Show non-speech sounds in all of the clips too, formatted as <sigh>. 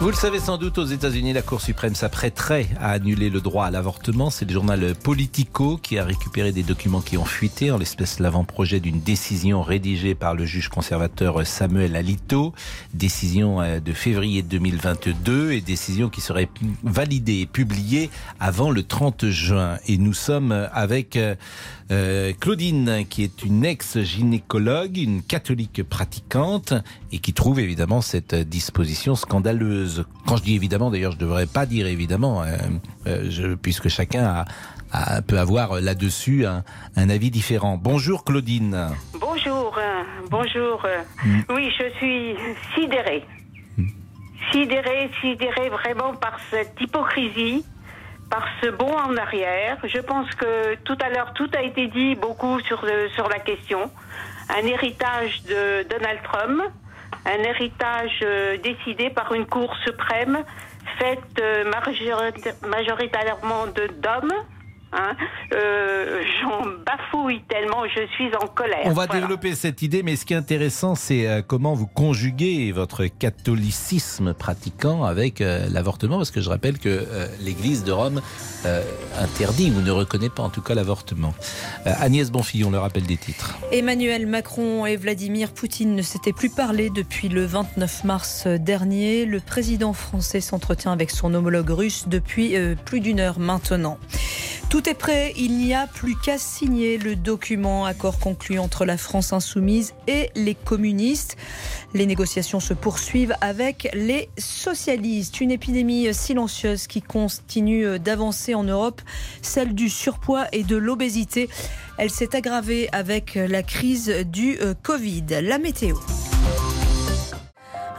Vous le savez sans doute, aux États-Unis, la Cour suprême s'apprêterait à annuler le droit à l'avortement. C'est le journal Politico qui a récupéré des documents qui ont fuité, en l'espèce l'avant-projet d'une décision rédigée par le juge conservateur Samuel Alito, décision euh, de février 2022 et décision qui serait validée et publiée avant le 30 juin. Et nous sommes avec euh, euh, Claudine, qui est une ex-gynécologue, une catholique pratiquante, et qui trouve évidemment cette disposition scandaleuse. Quand je dis évidemment, d'ailleurs, je ne devrais pas dire évidemment, euh, euh, je, puisque chacun a, peut avoir là-dessus un, un, avis différent. Bonjour Claudine. Bonjour, bonjour. Mm. Oui, je suis sidérée. Mm. Sidérée, sidérée vraiment par cette hypocrisie par ce bond en arrière. Je pense que tout à l'heure, tout a été dit beaucoup sur, sur la question. Un héritage de Donald Trump, un héritage euh, décidé par une Cour suprême faite euh, majoritairement d'hommes Hein. Euh, j'en bafouille tellement je suis en colère. On va développer cette idée, mais ce qui est intéressant, c'est euh, comment vous conjuguez votre catholicisme pratiquant avec euh, l'avortement, parce que je rappelle que l'Église de Rome interdit ou ne reconnaît pas en tout cas l'avortement. Agnès Bonfillon, le rappel des titres. Emmanuel Macron et Vladimir Poutine ne s'étaient plus parlé depuis le 29 mars dernier. Le président français s'entretient avec son homologue russe depuis plus d'une heure maintenant. Tout est prêt, il n'y a plus qu'à signer le document accord conclu entre la France insoumise et les communistes. Les négociations se poursuivent avec les socialistes. Une épidémie silencieuse qui continue d'avancer en Europe, celle du surpoids et de l'obésité. Elle s'est aggravée avec la crise du euh, Covid. La météo.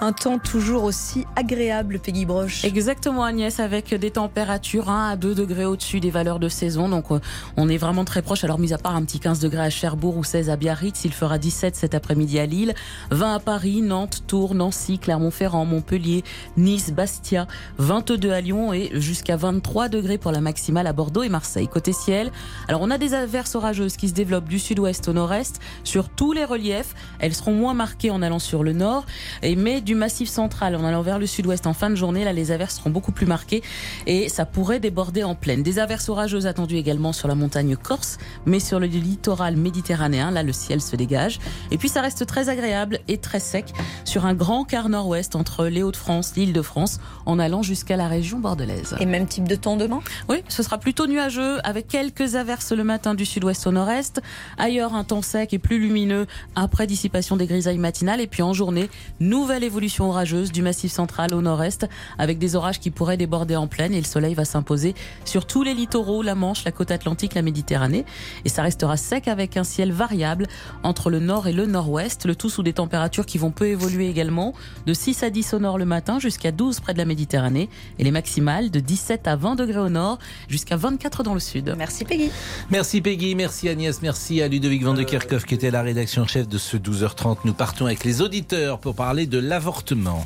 Un temps toujours aussi agréable, Peggy Broche. Exactement, Agnès, avec des températures 1 à 2 degrés au-dessus des valeurs de saison. Donc, euh, on est vraiment très proche. Alors, mis à part un petit 15 degrés à Cherbourg ou 16 à Biarritz, il fera 17 cet après-midi à Lille, 20 à Paris, Nantes, Tours, Nancy, Clermont-Ferrand, Montpellier, Nice, Bastia, 22 à Lyon et jusqu'à 23 degrés pour la maximale à Bordeaux et Marseille. Côté ciel, alors on a des averses orageuses qui se développent du sud-ouest au nord-est sur tous les reliefs. Elles seront moins marquées en allant sur le nord, et mais du massif central en allant vers le sud-ouest en fin de journée, là les averses seront beaucoup plus marquées et ça pourrait déborder en pleine. Des averses orageuses attendues également sur la montagne corse, mais sur le littoral méditerranéen, là le ciel se dégage. Et puis ça reste très agréable et très sec sur un grand quart nord-ouest entre les Hauts-de-France, l'île de France, en allant jusqu'à la région bordelaise. Et même type de temps demain? Oui, ce sera plutôt nuageux avec quelques averses le matin du sud-ouest au nord-est. Ailleurs, un temps sec et plus lumineux après dissipation des grisailles matinales. Et puis en journée, nouvelle évolution orageuse du massif central au nord-est, avec des orages qui pourraient déborder en pleine et le soleil va s'imposer sur tous les littoraux, la Manche, la côte atlantique, la Méditerranée. Et ça restera sec avec un ciel variable entre le nord et le nord-ouest, le tout sous des températures qui vont peu évoluer également, de 6 à 10 au nord le matin jusqu'à 12 près de la Méditerranée et les maximales de 17 à 20 degrés au nord jusqu'à 24 dans le sud. Merci Peggy. Merci Peggy, merci Agnès, merci à Ludovic Van de Kerkhoff qui était la rédaction chef de ce 12h30. Nous partons avec les auditeurs pour parler de l'avortement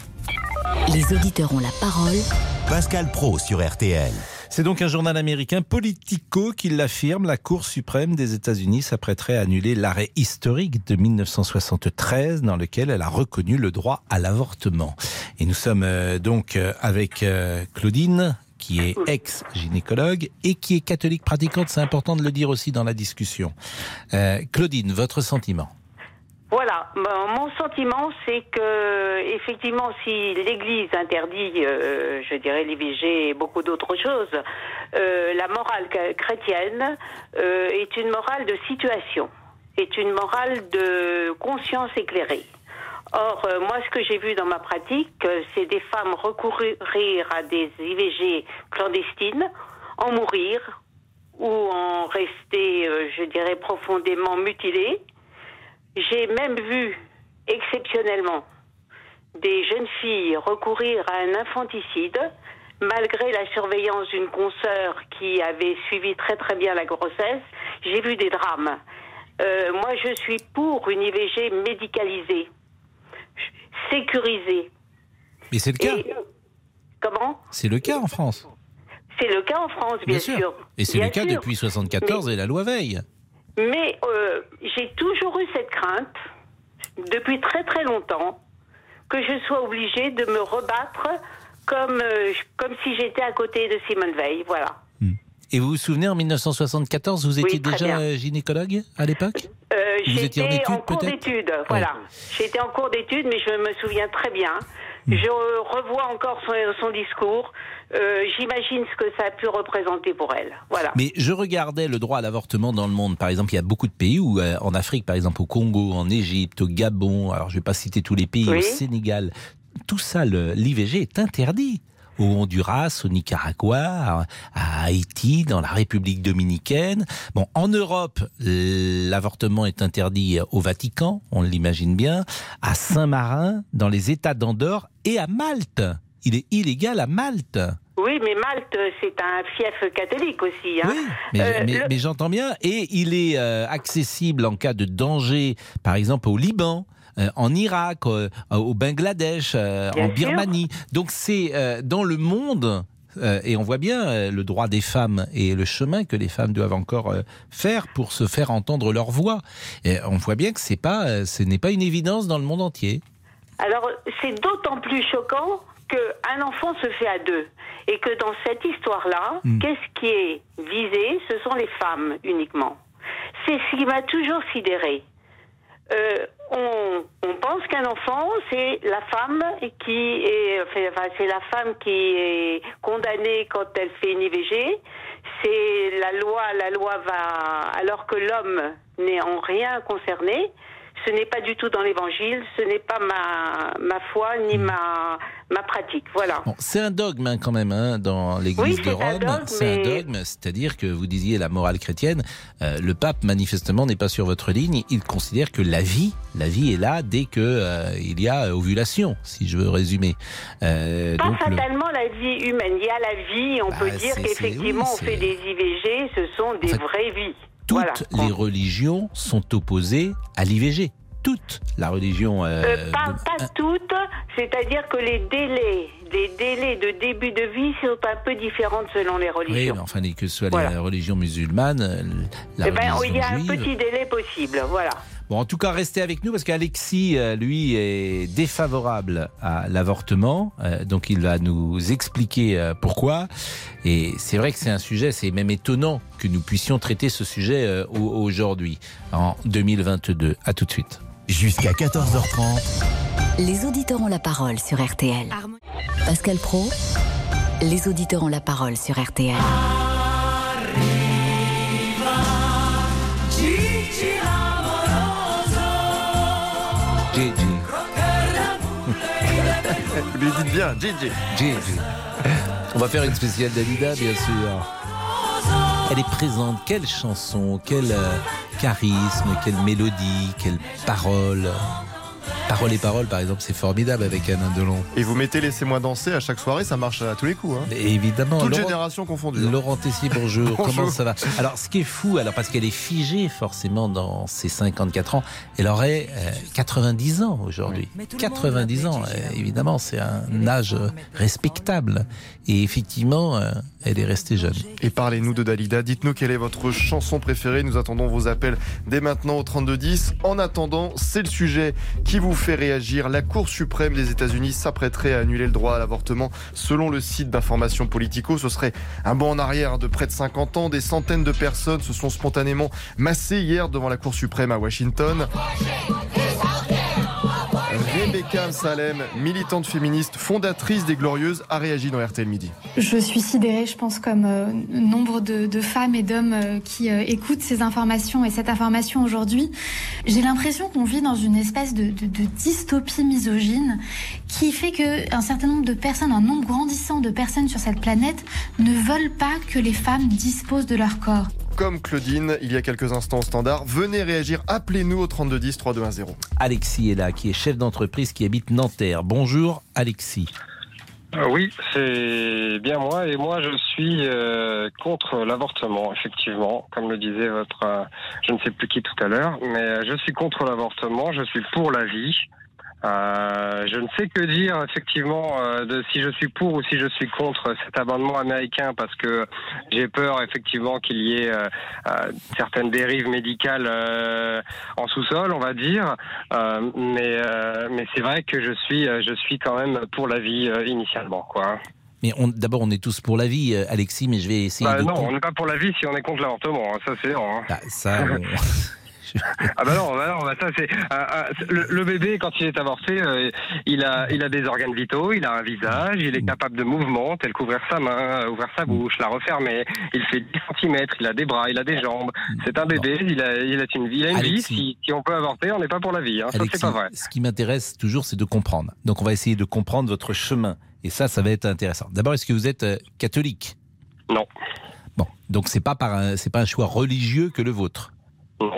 les auditeurs ont la parole. Pascal Pro sur RTL. C'est donc un journal américain Politico qui l'affirme. La Cour suprême des États-Unis s'apprêterait à annuler l'arrêt historique de 1973 dans lequel elle a reconnu le droit à l'avortement. Et nous sommes euh, donc euh, avec euh, Claudine qui est ex-gynécologue et qui est catholique pratiquante. C'est important de le dire aussi dans la discussion. Claudine, votre sentiment? Voilà, mon sentiment, c'est que effectivement, si l'Église interdit, euh, je dirais l'IVG et beaucoup d'autres choses, euh, la morale chrétienne euh, est une morale de situation, est une morale de conscience éclairée. Or, moi, ce que j'ai vu dans ma pratique, c'est des femmes recourir à des IVG clandestines, en mourir ou en rester, je dirais, profondément mutilées j'ai même vu exceptionnellement des jeunes filles recourir à un infanticide malgré la surveillance d'une consoeur qui avait suivi très très bien la grossesse. J'ai vu des drames. Euh, moi, je suis pour une IVG médicalisée, sécurisée. Mais c'est le cas. comment? C'est le cas en France. C'est le cas en France, bien, sûr. Et c'est le cas sûr. depuis 74 et la loi Veil. Mais euh, j'ai toujours eu cette crainte, depuis très très longtemps, que je sois obligée de me rebattre comme, euh, comme si j'étais à côté de Simone Veil. Voilà. Et vous vous souvenez, en 1974, vous étiez déjà bien. euh, gynécologue à l'époque? Euh, Vous étiez en J'étais en cours d'études, voilà. J'étais en cours d'études, mais je me souviens très bien. Hmm. Je revois encore son, son discours. Euh, J'imagine ce que ça a pu représenter pour elle. Voilà. Mais je regardais le droit à l'avortement dans le monde. Par exemple, il y a beaucoup de pays où, euh, en Afrique, par exemple au Congo, en Égypte, au Gabon, alors je ne vais pas citer tous les pays, Oui. au Sénégal, tout ça, l'IVG est interdit. Au Honduras, au Nicaragua, à, à Haïti, dans la République dominicaine. Bon, en Europe, l'avortement est interdit au Vatican, on l'imagine bien, à Saint-Marin, dans les États d'Andorre et à Malte. Il est illégal à Malte. Oui, mais Malte, c'est un fief catholique aussi. Hein. Oui, mais, Euh, mais- le- mais j'entends bien. Et il est euh, accessible en cas de danger, par exemple au Liban. euh, en Irak, au Bangladesh, en sûr. Birmanie. Donc c'est dans le monde, et on voit bien le droit des femmes et le chemin que les femmes doivent encore faire pour se faire entendre leur voix. Et on voit bien que c'est pas, ce n'est pas une évidence dans le monde entier. Alors, c'est d'autant plus choquant qu'un enfant se fait à deux. Et que dans cette histoire-là, Mm. qu'est-ce qui est visé Ce sont les femmes uniquement. C'est ce qui m'a toujours sidéré. Euh, on, on pense qu'un enfant, c'est la femme qui est, enfin, c'est la femme qui est condamnée quand elle fait une IVG. C'est la loi, la loi va, alors que l'homme n'est en rien concerné. Ce n'est pas du tout dans l'évangile, ce n'est pas ma, ma foi ni ma, ma pratique. Voilà. Bon, c'est un dogme hein, quand même hein, dans l'Église Oui, de Rome. C'est un dogme, c'est-à-dire que vous disiez la morale chrétienne. euh, le pape manifestement n'est pas sur votre ligne. Il considère que la vie, la vie est là dès que euh, il y a ovulation, si je veux résumer. Euh, Pas donc le- fatalement la vie humaine. Il y a la vie, on Bah, peut dire qu'effectivement on fait des IVG, ce sont des En fait, vraies vies. Toutes Voilà. les religions sont opposées à l'IVG. Toute la religion. euh, Euh, pas, de- pas toutes, c'est-à-dire que les délais, les délais de début de vie sont un peu différents selon les Oui, religions. mais enfin, que ce soit Voilà. les religions musulmanes, euh, la Eh ben, religion il y a un petit délai possible, voilà. Bon, en tout cas, restez avec nous parce qu'Alexis, euh, lui, est défavorable à l'avortement. Euh, donc, il va nous expliquer euh, pourquoi. Et c'est vrai que c'est un sujet, c'est même étonnant que nous puissions traiter ce sujet euh, au- aujourd'hui, en 2022. À tout de suite. Jusqu'à 14h30. Les auditeurs ont la parole sur RTL. Pascal Pro, les auditeurs ont la parole sur RTL. Gigi. On va faire une spéciale Dalida, bien sûr. Elle est présente. Quelle chanson, quel euh, charisme, quelle mélodie, quelle parole. Parole et parole, par exemple, c'est formidable avec Alain Delon. Et vous mettez Laissez-moi danser à chaque soirée, ça marche à tous les coups. Hein. Et évidemment, Toute Laurent, génération confondue. hein. Laurent Tessier, bonjour. <laughs> Bonjour. Comment ça va? Alors, ce qui est fou, alors parce qu'elle est figée forcément dans ses 54 ans, elle aurait euh, 90 ans aujourd'hui. 90 ans, euh, évidemment, c'est un âge euh, respectable. Et effectivement, euh, elle est restée jeune. Et parlez-nous de Dalida. Dites-nous quelle est votre chanson préférée. Nous attendons vos appels dès maintenant au 3210. En attendant, c'est le sujet qui vous fait réagir. La Cour suprême des États-Unis s'apprêterait à annuler le droit à l'avortement. Selon le site d'information Politico, ce serait un bond en arrière de près de 50 ans. Des centaines de personnes se sont spontanément massées hier devant la Cour suprême à Washington. Rebecca Salem, militante féministe, fondatrice des Glorieuses, a réagi dans RTL Midi. Je suis sidérée, je pense, comme euh, nombre de, femmes et d'hommes euh, qui euh, écoutent ces informations et cette information aujourd'hui. J'ai l'impression qu'on vit dans une espèce de, de- de dystopie misogyne qui fait que un certain nombre de personnes, un nombre grandissant de personnes sur cette planète ne veulent pas que les femmes disposent de leur corps. Comme Claudine, il y a quelques instants au standard, venez réagir, appelez-nous au 3210 3210. Alexis est là, qui est chef d'entreprise qui habite Nanterre. Bonjour Alexis. Euh, Oui, c'est bien moi et moi je suis euh, contre l'avortement, effectivement, comme le disait votre, euh, je ne sais plus qui tout à l'heure, mais je suis contre l'avortement, je suis pour la vie. Euh, je ne sais que dire effectivement euh, de si je suis pour ou si je suis contre cet amendement américain parce que j'ai peur effectivement qu'il y ait euh, certaines dérives médicales en sous-sol, on va dire. mais mais c'est vrai que je suis je suis quand même pour la vie initialement quoi. Mais d'abord, on est tous pour la vie, Alexis, mais je vais essayer bah de... Non, on n'est pas pour la vie si on est contre l'avortement, hein, ça c'est. Hein. Bah, ça, <laughs> <laughs> ah bah non, bah non bah ça c'est euh, euh, le, bébé quand il est avorté, euh, il a il a des organes vitaux, il a un visage, il est capable de mouvement, tel qu'ouvrir sa main, ouvrir sa bouche, la refermer. Il fait 10 cm, il a des bras, il a des jambes. C'est un bébé, il a il a une vie, il a une vie. Si, si, on peut avorter, on n'est pas pour la vie. Hein. Ça c'est pas vrai. Ce qui m'intéresse toujours, c'est de comprendre. Donc on va essayer de comprendre votre chemin. Et ça, ça va être intéressant. D'abord, est-ce que vous êtes catholique? Non. Bon, donc c'est pas par c'est pas un choix religieux que le vôtre? Non.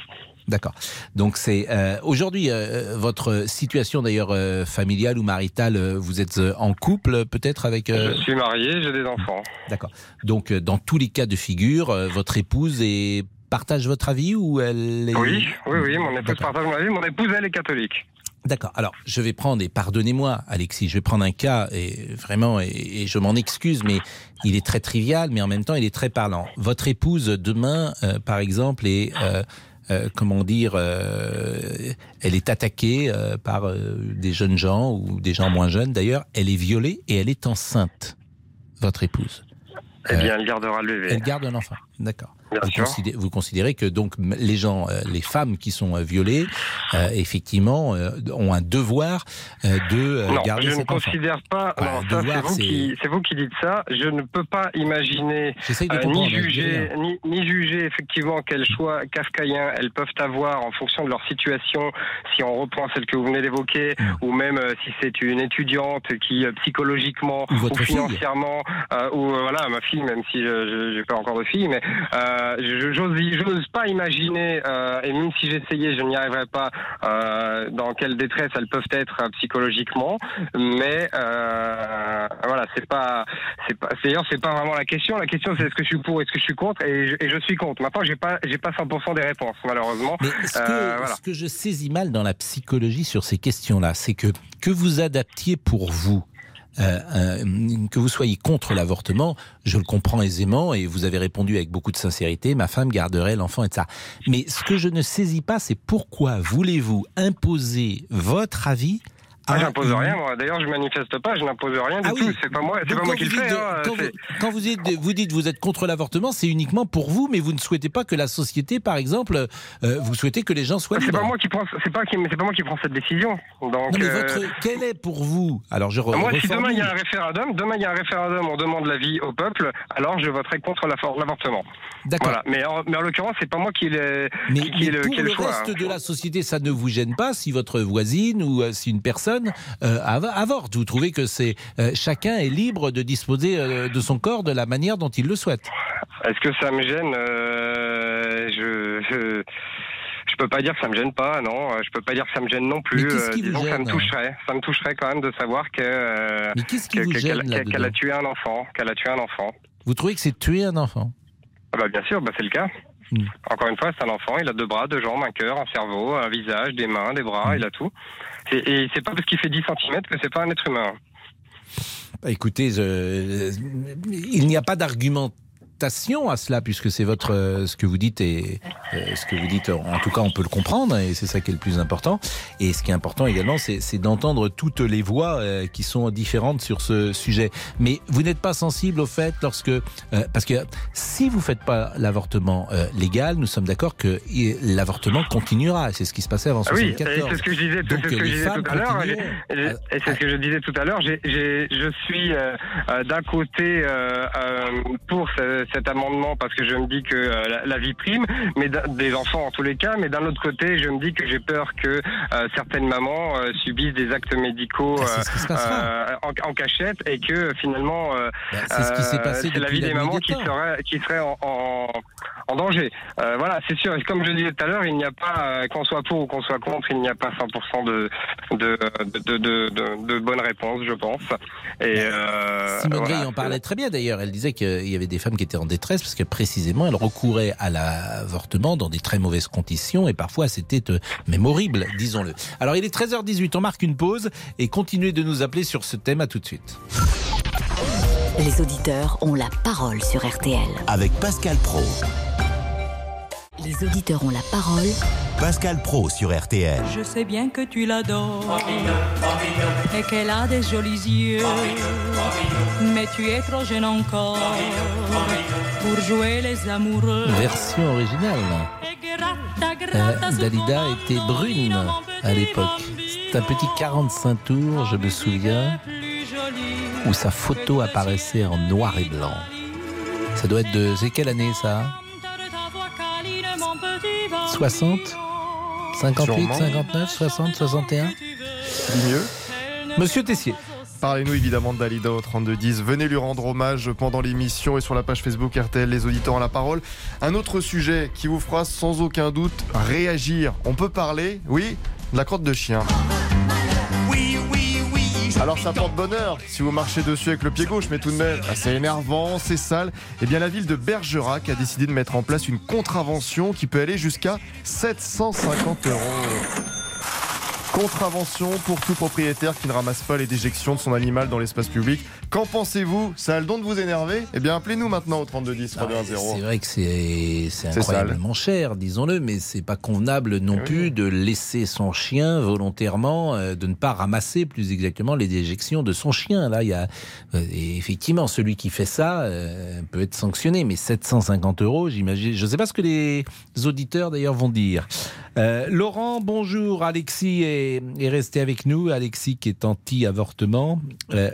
D'accord. Donc c'est euh, aujourd'hui euh, votre situation d'ailleurs euh, familiale ou maritale. vous êtes en couple peut-être avec. Je suis marié, j'ai des enfants. D'accord. Donc dans tous les cas de figure, votre épouse est partage votre avis ou elle est... Oui, oui, oui, mon épouse partage mon avis. Mon épouse, elle est catholique. D'accord. Alors, je vais prendre, et pardonnez-moi, Alexis, je vais prendre un cas, et vraiment, et, je m'en excuse, mais il est très trivial, mais en même temps, il est très parlant. Votre épouse, demain, par exemple, est euh, comment dire, euh, elle est attaquée euh, par des jeunes gens ou des gens moins jeunes d'ailleurs. Elle est violée et elle est enceinte, votre épouse. Eh bien, elle gardera le bébé. Elle garde un enfant, d'accord vous, considérez, que donc les gens, euh, les femmes qui sont euh, violées, euh, effectivement, ont un devoir de non, garder je ne considère pas. c'est vous, qui, vous qui dites ça. Je ne peux pas imaginer ni juger, ni, juger effectivement quel choix kafkaïen elles peuvent avoir en fonction de leur situation. Si on reprend celle que vous venez d'évoquer, mm. ou même si c'est une étudiante qui psychologiquement ou, financièrement, ou voilà ma fille, même si je n'ai pas encore de fille, mais euh, j'ose pas imaginer, euh, et même si j'essayais, je n'y arriverais pas, euh, dans quelle détresse elles peuvent être psychologiquement. Mais voilà, c'est pas, c'est pas, d'ailleurs c'est pas vraiment la question. La question c'est est-ce que je suis pour, est-ce que je suis contre, et je, et je suis contre. Maintenant, j'ai pas, j'ai pas 100% des réponses, malheureusement. Mais ce que, ce que je saisis mal dans la psychologie sur ces questions-là, c'est que que vous adaptiez pour vous euh, euh, que vous soyez contre l'avortement, je le comprends aisément et vous avez répondu avec beaucoup de sincérité, ma femme garderait l'enfant et ça. Mais ce que je ne saisis pas, c'est pourquoi voulez-vous imposer votre avis ah, j'impose rien, moi. D'ailleurs, je manifeste pas, je n'impose rien du ah tout. C'est pas moi, c'est pas moi qui le fais. Hein, quand, vous, quand vous, dites, vous dites vous êtes contre l'avortement, c'est uniquement pour vous, mais vous ne souhaitez pas que la société, par exemple, euh, vous souhaitez que les gens soient libres. C'est pas moi qui prends, c'est pas, c'est pas moi qui prends cette décision. Donc, non, mais votre, euh, quel est pour vous? Alors, je re, Moi, si demain il y a un référendum, demain il y a un référendum, on demande l'avis au peuple, alors je voterai contre l'avortement. D'accord. Voilà. Mais en, mais en l'occurrence, c'est pas moi qui l'ai. Mais, qui, mais pour le, reste hein. de la société, ça ne vous gêne pas si votre voisine ou euh, si une personne avorte. Vous trouvez que c'est euh, chacun est libre de disposer euh, de son corps de la manière dont il le souhaite Est-ce que ça me gêne euh, je, je... Je peux pas dire que ça me gêne pas, non. Je peux pas dire que ça me gêne non plus. disons ça me toucherait. Ça me toucherait quand même de savoir que qu'elle a tué un enfant, qu'elle a tué un enfant. Vous trouvez que c'est tuer un enfant? Ah bah bien sûr, bah c'est le cas. Hmm. Encore une fois, c'est un enfant. Il a deux bras, deux jambes, un cœur, un cerveau, un visage, des mains, des bras. Hmm. Il a tout. Et c'est pas parce qu'il fait 10 cm que c'est pas un être humain. Bah, écoutez, il n'y a pas d'argument à cela, puisque c'est votre euh, ce que vous dites et euh, ce que vous dites. En tout cas, on peut le comprendre et c'est ça qui est le plus important. Et ce qui est important également, c'est d'entendre toutes les voix euh, qui sont différentes sur ce sujet. Mais vous n'êtes pas sensible au fait lorsque parce que si vous faites pas l'avortement légal, nous sommes d'accord que l'avortement continuera. C'est ce qui se passait avant 1974. Ah oui, c'est ce que je disais, ce que je disais tout à l'heure. Et c'est ce que je disais tout à l'heure. Je suis d'un côté pour cet amendement parce que je me dis que euh, la, vie prime, mais des enfants en tous les cas. Mais d'un autre côté, je me dis que j'ai peur que euh, certaines mamans euh, subissent des actes médicaux ah, en, cachette et que finalement bah, c'est ce qui s'est passé la vie des mamans qui serait qui serait en, en danger. Voilà, c'est sûr. Et comme je disais tout à l'heure, il n'y a pas, qu'on soit pour ou qu'on soit contre, il n'y a pas 100% de de, de, de, de, bonnes réponses, je pense. Et Simone Veil en parlait très bien d'ailleurs. Elle disait qu'il y avait des femmes qui étaient en détresse parce que précisément elles recouraient à l'avortement dans des très mauvaises conditions et parfois c'était même horrible, disons-le. Alors il est 13h18, on marque une pause et continuez de nous appeler sur ce thème. À tout de suite. Les auditeurs ont la parole sur RTL. Avec Pascal Pro. Les auditeurs ont la parole. Pascal Pro sur RTL. Je sais bien que tu l'adores et qu'elle a des jolis yeux. Mais tu es trop jeune encore pour jouer les amoureux. Version originale. Euh, Dalida était brune à l'époque. C'est un petit 45 tours, je me souviens où sa photo apparaissait en noir et blanc. Ça doit être de. C'est quelle année ça? 60 58, 59, 60, 61 Mieux. Monsieur Tessier. Parlez-nous évidemment de Dalida au 3210. Venez lui rendre hommage pendant l'émission et sur la page Facebook RTL, les auditeurs à la parole. Un autre sujet qui vous fera sans aucun doute réagir. On peut parler, oui, de la crotte de chien. Alors ça porte bonheur si vous marchez dessus avec le pied gauche, mais tout de même, c'est énervant, c'est sale. Eh bien la ville de Bergerac a décidé de mettre en place une contravention qui peut aller jusqu'à 750 euros. Contravention pour tout propriétaire qui ne ramasse pas les déjections de son animal dans l'espace public. Qu'en pensez-vous? Ça a le don de vous énerver? Eh bien, appelez-nous maintenant au 3210 320. C'est vrai que c'est incroyablement cher, disons-le, mais c'est pas convenable non eh plus de laisser son chien volontairement, euh, de ne pas ramasser plus exactement les déjections de son chien. Là, il y a euh, effectivement celui qui fait ça euh, peut être sanctionné, mais 750 euros, j'imagine. Je ne sais pas ce que les auditeurs d'ailleurs vont dire. Laurent, bonjour. Alexis et est, resté avec nous. Alexis qui est anti-avortement.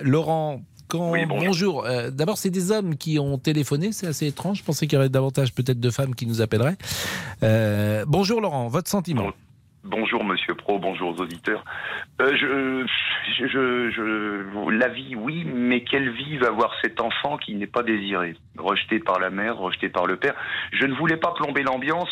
Laurent, quand... bonjour. Euh, d'abord, c'est des hommes qui ont téléphoné. C'est assez étrange. Je pensais qu'il y aurait davantage peut-être de femmes qui nous appelleraient. Euh, bonjour Laurent, votre sentiment? Bonjour Monsieur Pro, bonjour aux auditeurs. je, la vie, oui, mais quelle vie va avoir cet enfant qui n'est pas désiré, rejeté par la mère, rejeté par le père Je ne voulais pas plomber l'ambiance,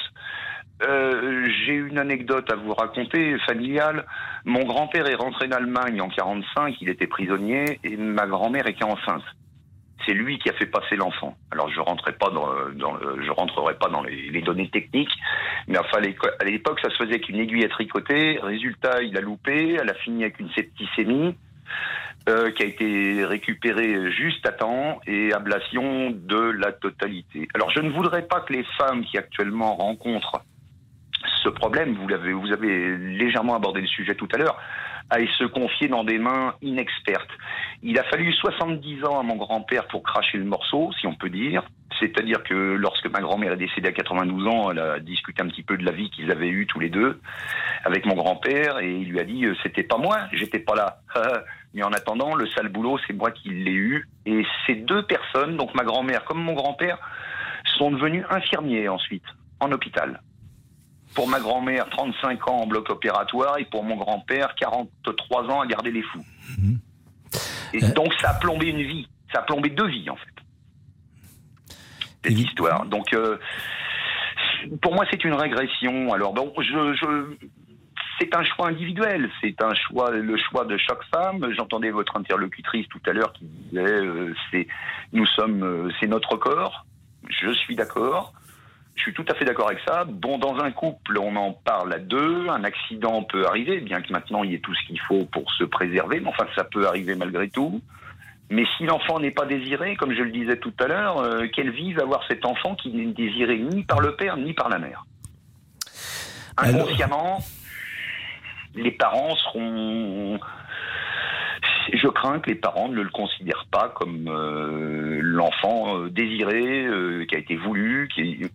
euh, j'ai une anecdote à vous raconter, familiale. Mon grand-père est rentré d'Allemagne en 45, il était prisonnier, et ma grand-mère était enceinte. C'est lui qui a fait passer l'enfant. Alors je rentrerai pas dans, rentrerai pas dans les, données techniques, mais à l'époque ça se faisait qu'une aiguille à tricoter. Résultat, il a loupé, elle a fini avec une septicémie. Euh, qui a été récupérée juste à temps et ablation de la totalité. Alors je ne voudrais pas que les femmes qui actuellement rencontrent ce problème, vous, avez, légèrement abordé le sujet tout à l'heure, aille se confier dans des mains inexpertes. Il a fallu 70 ans à mon grand-père pour cracher le morceau, si on peut dire. C'est-à-dire que lorsque ma grand-mère est décédée à 92 ans, elle a discuté un petit peu de la vie qu'ils avaient eue tous les deux avec mon grand-père et il lui a dit euh, c'était pas moi, j'étais pas là. <laughs> Mais en attendant, le sale boulot, c'est moi qui l'ai eu. Et ces deux personnes, donc ma grand-mère comme mon grand-père, sont devenus infirmiers ensuite en hôpital. Pour ma grand-mère, 35 ans en bloc opératoire et pour mon grand-père, 43 ans à garder les fous. Mhm. Et euh. donc ça a plombé une vie. Ça a plombé deux vies en fait. Cette histoire. Donc euh, pour moi c'est une régression. Alors bon, je, c'est un choix individuel, c'est un choix, le choix de chaque femme. J'entendais votre interlocutrice tout à l'heure qui disait euh, c'est, nous sommes, c'est notre corps. Je suis d'accord. Je suis tout à fait d'accord avec ça. Bon, dans un couple, on en parle à deux. Un accident peut arriver, bien que maintenant il y ait tout ce qu'il faut pour se préserver. Mais enfin, ça peut arriver malgré tout. Mais si l'enfant n'est pas désiré, comme je le disais tout à l'heure, euh, quelle vie va avoir cet enfant qui n'est désiré ni par le père ni par la mère Inconsciemment, les parents seront je crains que les parents ne le considèrent pas comme euh, l'enfant euh, désiré, qui a été voulu, qui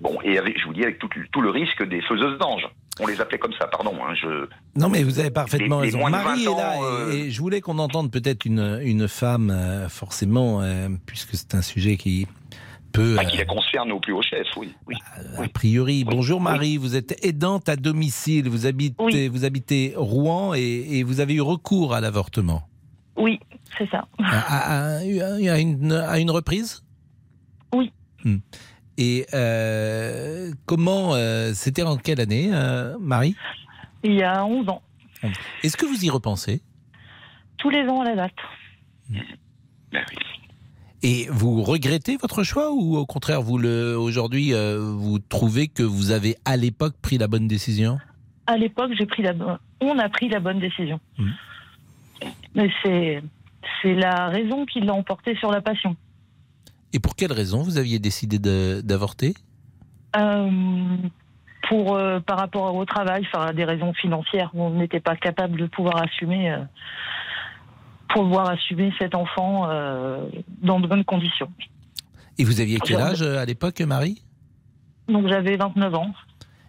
Bon, et avec, je vous dis avec tout, le risque des faiseuses d'anges. On les appelait comme ça, pardon. Hein, je... Non, mais vous avez parfaitement raison. Marie est là, euh, et, je voulais qu'on entende peut-être une, une femme, euh, forcément, euh, puisque c'est un sujet qui peut... Ah, qui la concerne au plus haut chef, oui. oui, a priori. Bonjour Marie, vous êtes aidante à domicile, vous habitez, vous habitez Rouen et, vous avez eu recours à l'avortement. Oui, c'est ça. À, une, à, une, reprise? Oui. Hmm. Et comment, c'était en quelle année, Marie? Il y a 11 ans. Est-ce que vous y repensez? Tous les ans à la date. Ben oui. Et vous regrettez votre choix ou au contraire, vous le aujourd'hui, euh, vous trouvez que vous avez à l'époque pris la bonne décision? À l'époque, j'ai pris la bonne. On a pris la bonne décision. Mmh. Mais c'est c'est la raison qui l'a emporté sur la passion. Et pour quelle raison vous aviez décidé d'avorter? Euh, Pour euh, par rapport au travail, enfin des raisons financières. On n'était pas capable de pouvoir assumer pouvoir assumer cet enfant euh, dans de bonnes conditions. Et vous aviez quel âge euh, à l'époque, Marie? Donc j'avais 29 ans.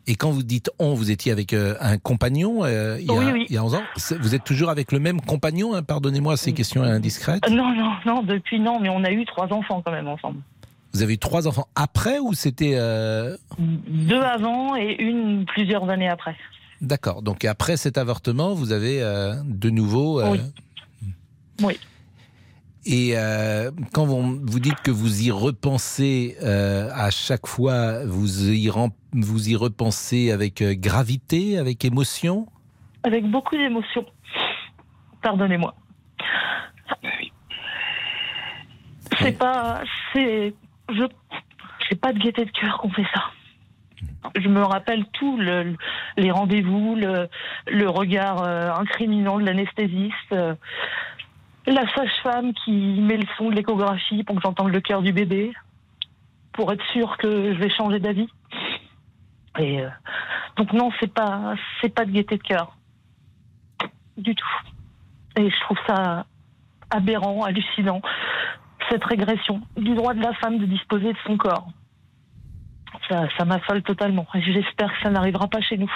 Et quand vous dites on, vous étiez avec euh, un compagnon il, y a, oui, il, y a, 11 ans Vous êtes toujours avec le même compagnon hein Pardonnez-moi ces questions indiscrètes. Non, non, non, depuis non, mais on a eu trois enfants quand même ensemble. Vous avez eu trois enfants après ou c'était... Deux avant et une plusieurs années après. D'accord, donc après cet avortement, vous avez de nouveau... Oui. Oui. Et euh, quand vous, vous, dites que vous y repensez euh, à chaque fois, vous y, vous y repensez avec euh, gravité, avec émotion? Avec beaucoup d'émotion. Pardonnez-moi. C'est pas. C'est. Je. C'est pas de gaieté de cœur qu'on fait ça. Je me rappelle tout, le, les rendez-vous, le, le regard incriminant de l'anesthésiste la sage-femme qui met le son de l'échographie pour que j'entende le cœur du bébé, pour être sûr que je vais changer d'avis. Et euh, donc non, c'est pas c'est pas de gaieté de cœur du tout. Et je trouve ça aberrant, hallucinant cette régression du droit de la femme de disposer de son corps. Ça, ça m'affole totalement. Et j'espère que ça n'arrivera pas chez nous.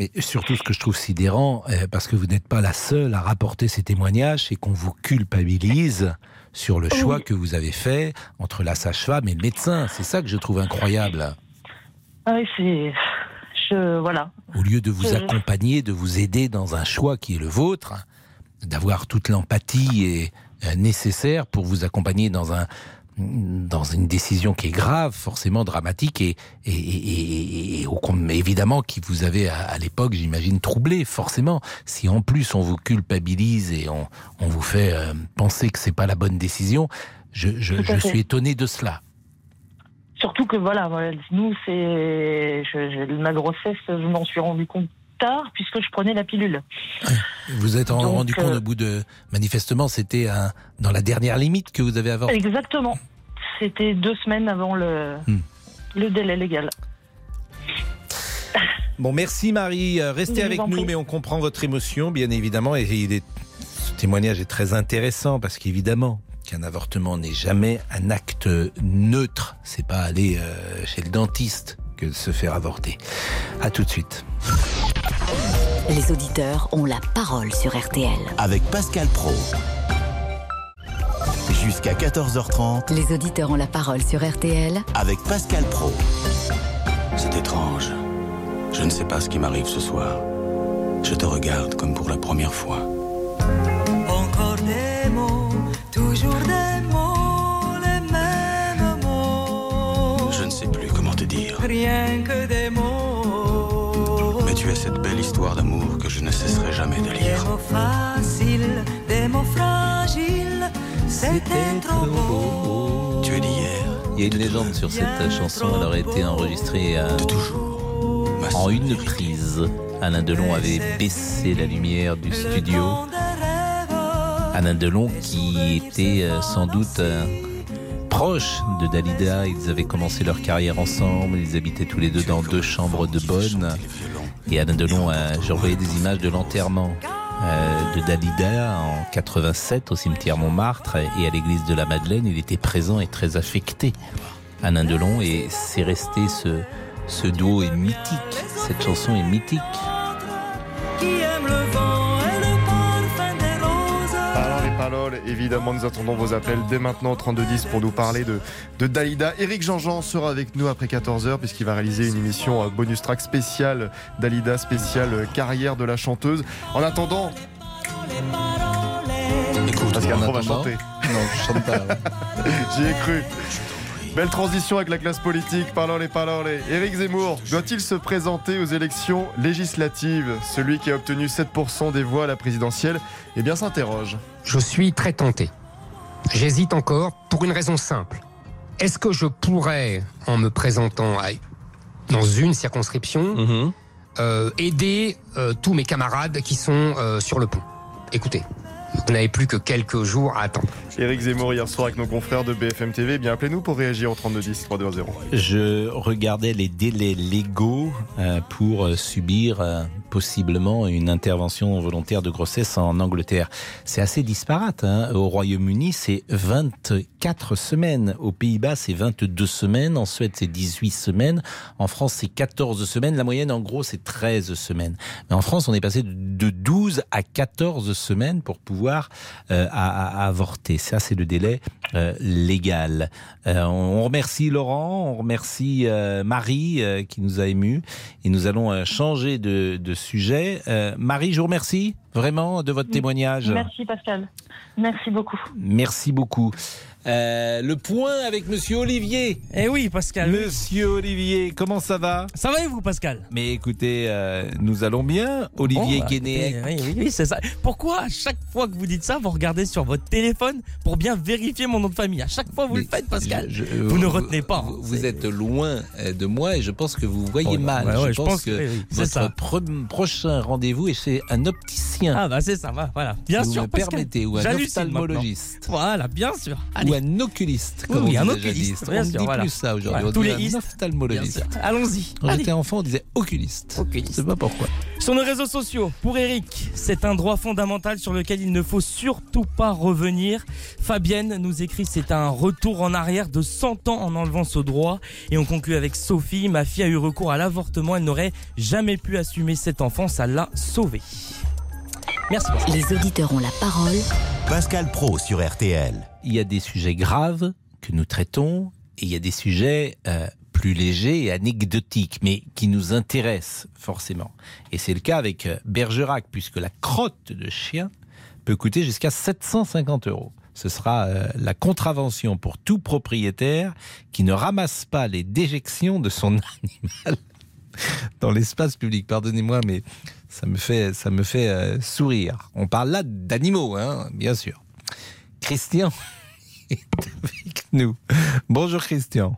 Mais surtout, ce que je trouve sidérant, euh, parce que vous n'êtes pas la seule à rapporter ces témoignages, c'est qu'on vous culpabilise sur le choix que vous avez fait entre la sage-femme et le médecin. C'est ça que je trouve incroyable. Ah oui, c'est. Je... Voilà. Au lieu de vous accompagner, de vous aider dans un choix qui est le vôtre, d'avoir toute l'empathie euh, nécessaire pour vous accompagner dans un, dans une décision qui est grave, forcément dramatique et, et, évidemment qui vous avez à, l'époque, j'imagine, troublé, forcément. Si en plus on vous culpabilise et on, vous fait euh, penser que c'est pas la bonne décision, je, suis étonné de cela. Surtout que voilà, nous c'est ma grossesse, je m'en suis rendu compte tard puisque je prenais la pilule. Vous êtes rendu compte euh, au bout de manifestement c'était dans la dernière limite que vous avez avorté. Exactement. C'était deux semaines avant le, hmm. le délai légal. Bon, merci Marie. Euh, restez avec nous, mais on comprend votre émotion, bien évidemment. Et il ce témoignage est très intéressant parce qu'évidemment, qu'un avortement n'est jamais un acte neutre. C'est pas aller euh, chez le dentiste que de se faire avorter. À tout de suite. Les auditeurs ont la parole sur RTL. Avec Pascal Pro. Jusqu'à 14h30. Les auditeurs ont la parole sur RTL. Avec Pascal Pro. C'est étrange. Je ne sais pas ce qui m'arrive ce soir. Je te regarde comme pour la première fois. Encore des mots, toujours des mots, les mêmes mots. Je ne sais plus comment te dire. Rien que des mots. Mais tu as cette belle histoire d'amour que je ne cesserai jamais de lire. Des mots faciles, des mots fragiles c'était trop beau. Tu es d'hier. Il y a une légende sur cette chanson. Elle aurait été enregistrée à... en une prise. Alain Delon avait baissé la lumière du studio. Alain Delon qui était euh, sans doute euh, proche de Dalida. Ils avaient commencé leur carrière ensemble. Ils habitaient tous les deux dans deux chambres de bonne. Et Alain Delon, j'ai envoyé des images de l'enterrement de Dalida en 87 au cimetière Montmartre et à l'église de la Madeleine. Il était présent et très affecté, Alain Delon, et c'est resté ce, ce duo est mythique. Cette chanson est mythique. Évidemment, nous attendons vos appels dès maintenant au 3210 pour nous parler de, de Dalida. Eric Jean-Jean sera avec nous après 14h puisqu'il va réaliser une émission euh, bonus track spéciale Dalida, spéciale euh, carrière de la chanteuse. En attendant, Écoute, Pascal Pro va chanter. Non, je chante pas. <laughs> J'y ai cru. Belle transition avec la classe politique. Parlons les parlons les. Éric Zemmour doit-il se présenter aux élections législatives? Celui qui a obtenu 7% des voix à la présidentielle, eh bien s'interroge. Je suis très tenté. J'hésite encore pour une raison simple. Est-ce que je pourrais, en me présentant dans une circonscription, mhm. euh, aider euh, tous mes camarades qui sont euh, sur le pont? Écoutez, vous n'avez plus que quelques jours à attendre. Éric Zemmour hier soir avec nos confrères de BFM TV. Eh bien appelez-nous pour réagir au 3210 320. Je regardais les délais légaux euh, pour euh, subir euh, possiblement une intervention volontaire de grossesse en Angleterre. C'est assez disparate. Hein. Au Royaume-Uni, c'est 24 semaines. Aux Pays-Bas, c'est 22 semaines. En Suède, c'est 18 semaines. En France, c'est 14 semaines. La moyenne, en gros, c'est 13 semaines. Mais en France, on est passé de 12 à 14 semaines pour pouvoir avorter ça, c'est le délai euh, légal. Euh, on remercie Laurent, on remercie euh, Marie qui nous a émus et nous allons changer de, de sujet. Marie, je vous remercie vraiment de votre témoignage. Merci Pascal. Merci beaucoup. Merci beaucoup. Euh, le point avec Monsieur Olivier. Eh oui, Pascal. Monsieur Olivier, comment ça va? Ça va et vous, Pascal? Mais écoutez, euh, nous allons bien. Olivier bon, bah, Oui, oui, c'est ça. Pourquoi à chaque fois que vous dites ça, vous regardez sur votre téléphone pour bien vérifier mon nom de famille? À chaque fois, vous le faites, Pascal. vous, ne retenez pas. Vous, hein, vous êtes loin euh, de moi et je pense que vous voyez mal. je, pense que, votre prochain rendez-vous est chez un opticien. Ah bah c'est ça, voilà. Bien sûr, vous me permettez, ou un ophtalmologiste. Voilà, bien sûr ou un oculiste. Comme oui, un oculiste. on ne dit plus ça aujourd'hui. tous les un ophtalmologiste. Allons-y. Quand j'étais enfant, on disait oculiste. Oculiste. Je sais pas pourquoi. Sur nos réseaux sociaux, pour Eric, c'est un droit fondamental sur lequel il ne faut surtout pas revenir. Fabienne nous écrit c'est un retour en arrière de 100 ans en enlevant ce droit. Et on conclut avec Sophie, ma fille a eu recours à l'avortement, elle n'aurait jamais pu assumer cet enfant, ça l'a sauvée. Merci. Les auditeurs ont la parole. Pascal Pro sur RTL. Il y a des sujets graves que nous traitons et il y a des sujets euh, plus légers et anecdotiques, mais qui nous intéressent forcément. Et c'est le cas avec euh, Bergerac, puisque la crotte de chien peut coûter jusqu'à 750 euros. Ce sera euh, la contravention pour tout propriétaire qui ne ramasse pas les déjections de son <laughs> animal dans l'espace public. Pardonnez-moi, mais ça me fait, ça me fait sourire. On parle là d'animaux, hein, bien sûr. Christian <laughs> est avec nous. Bonjour Christian.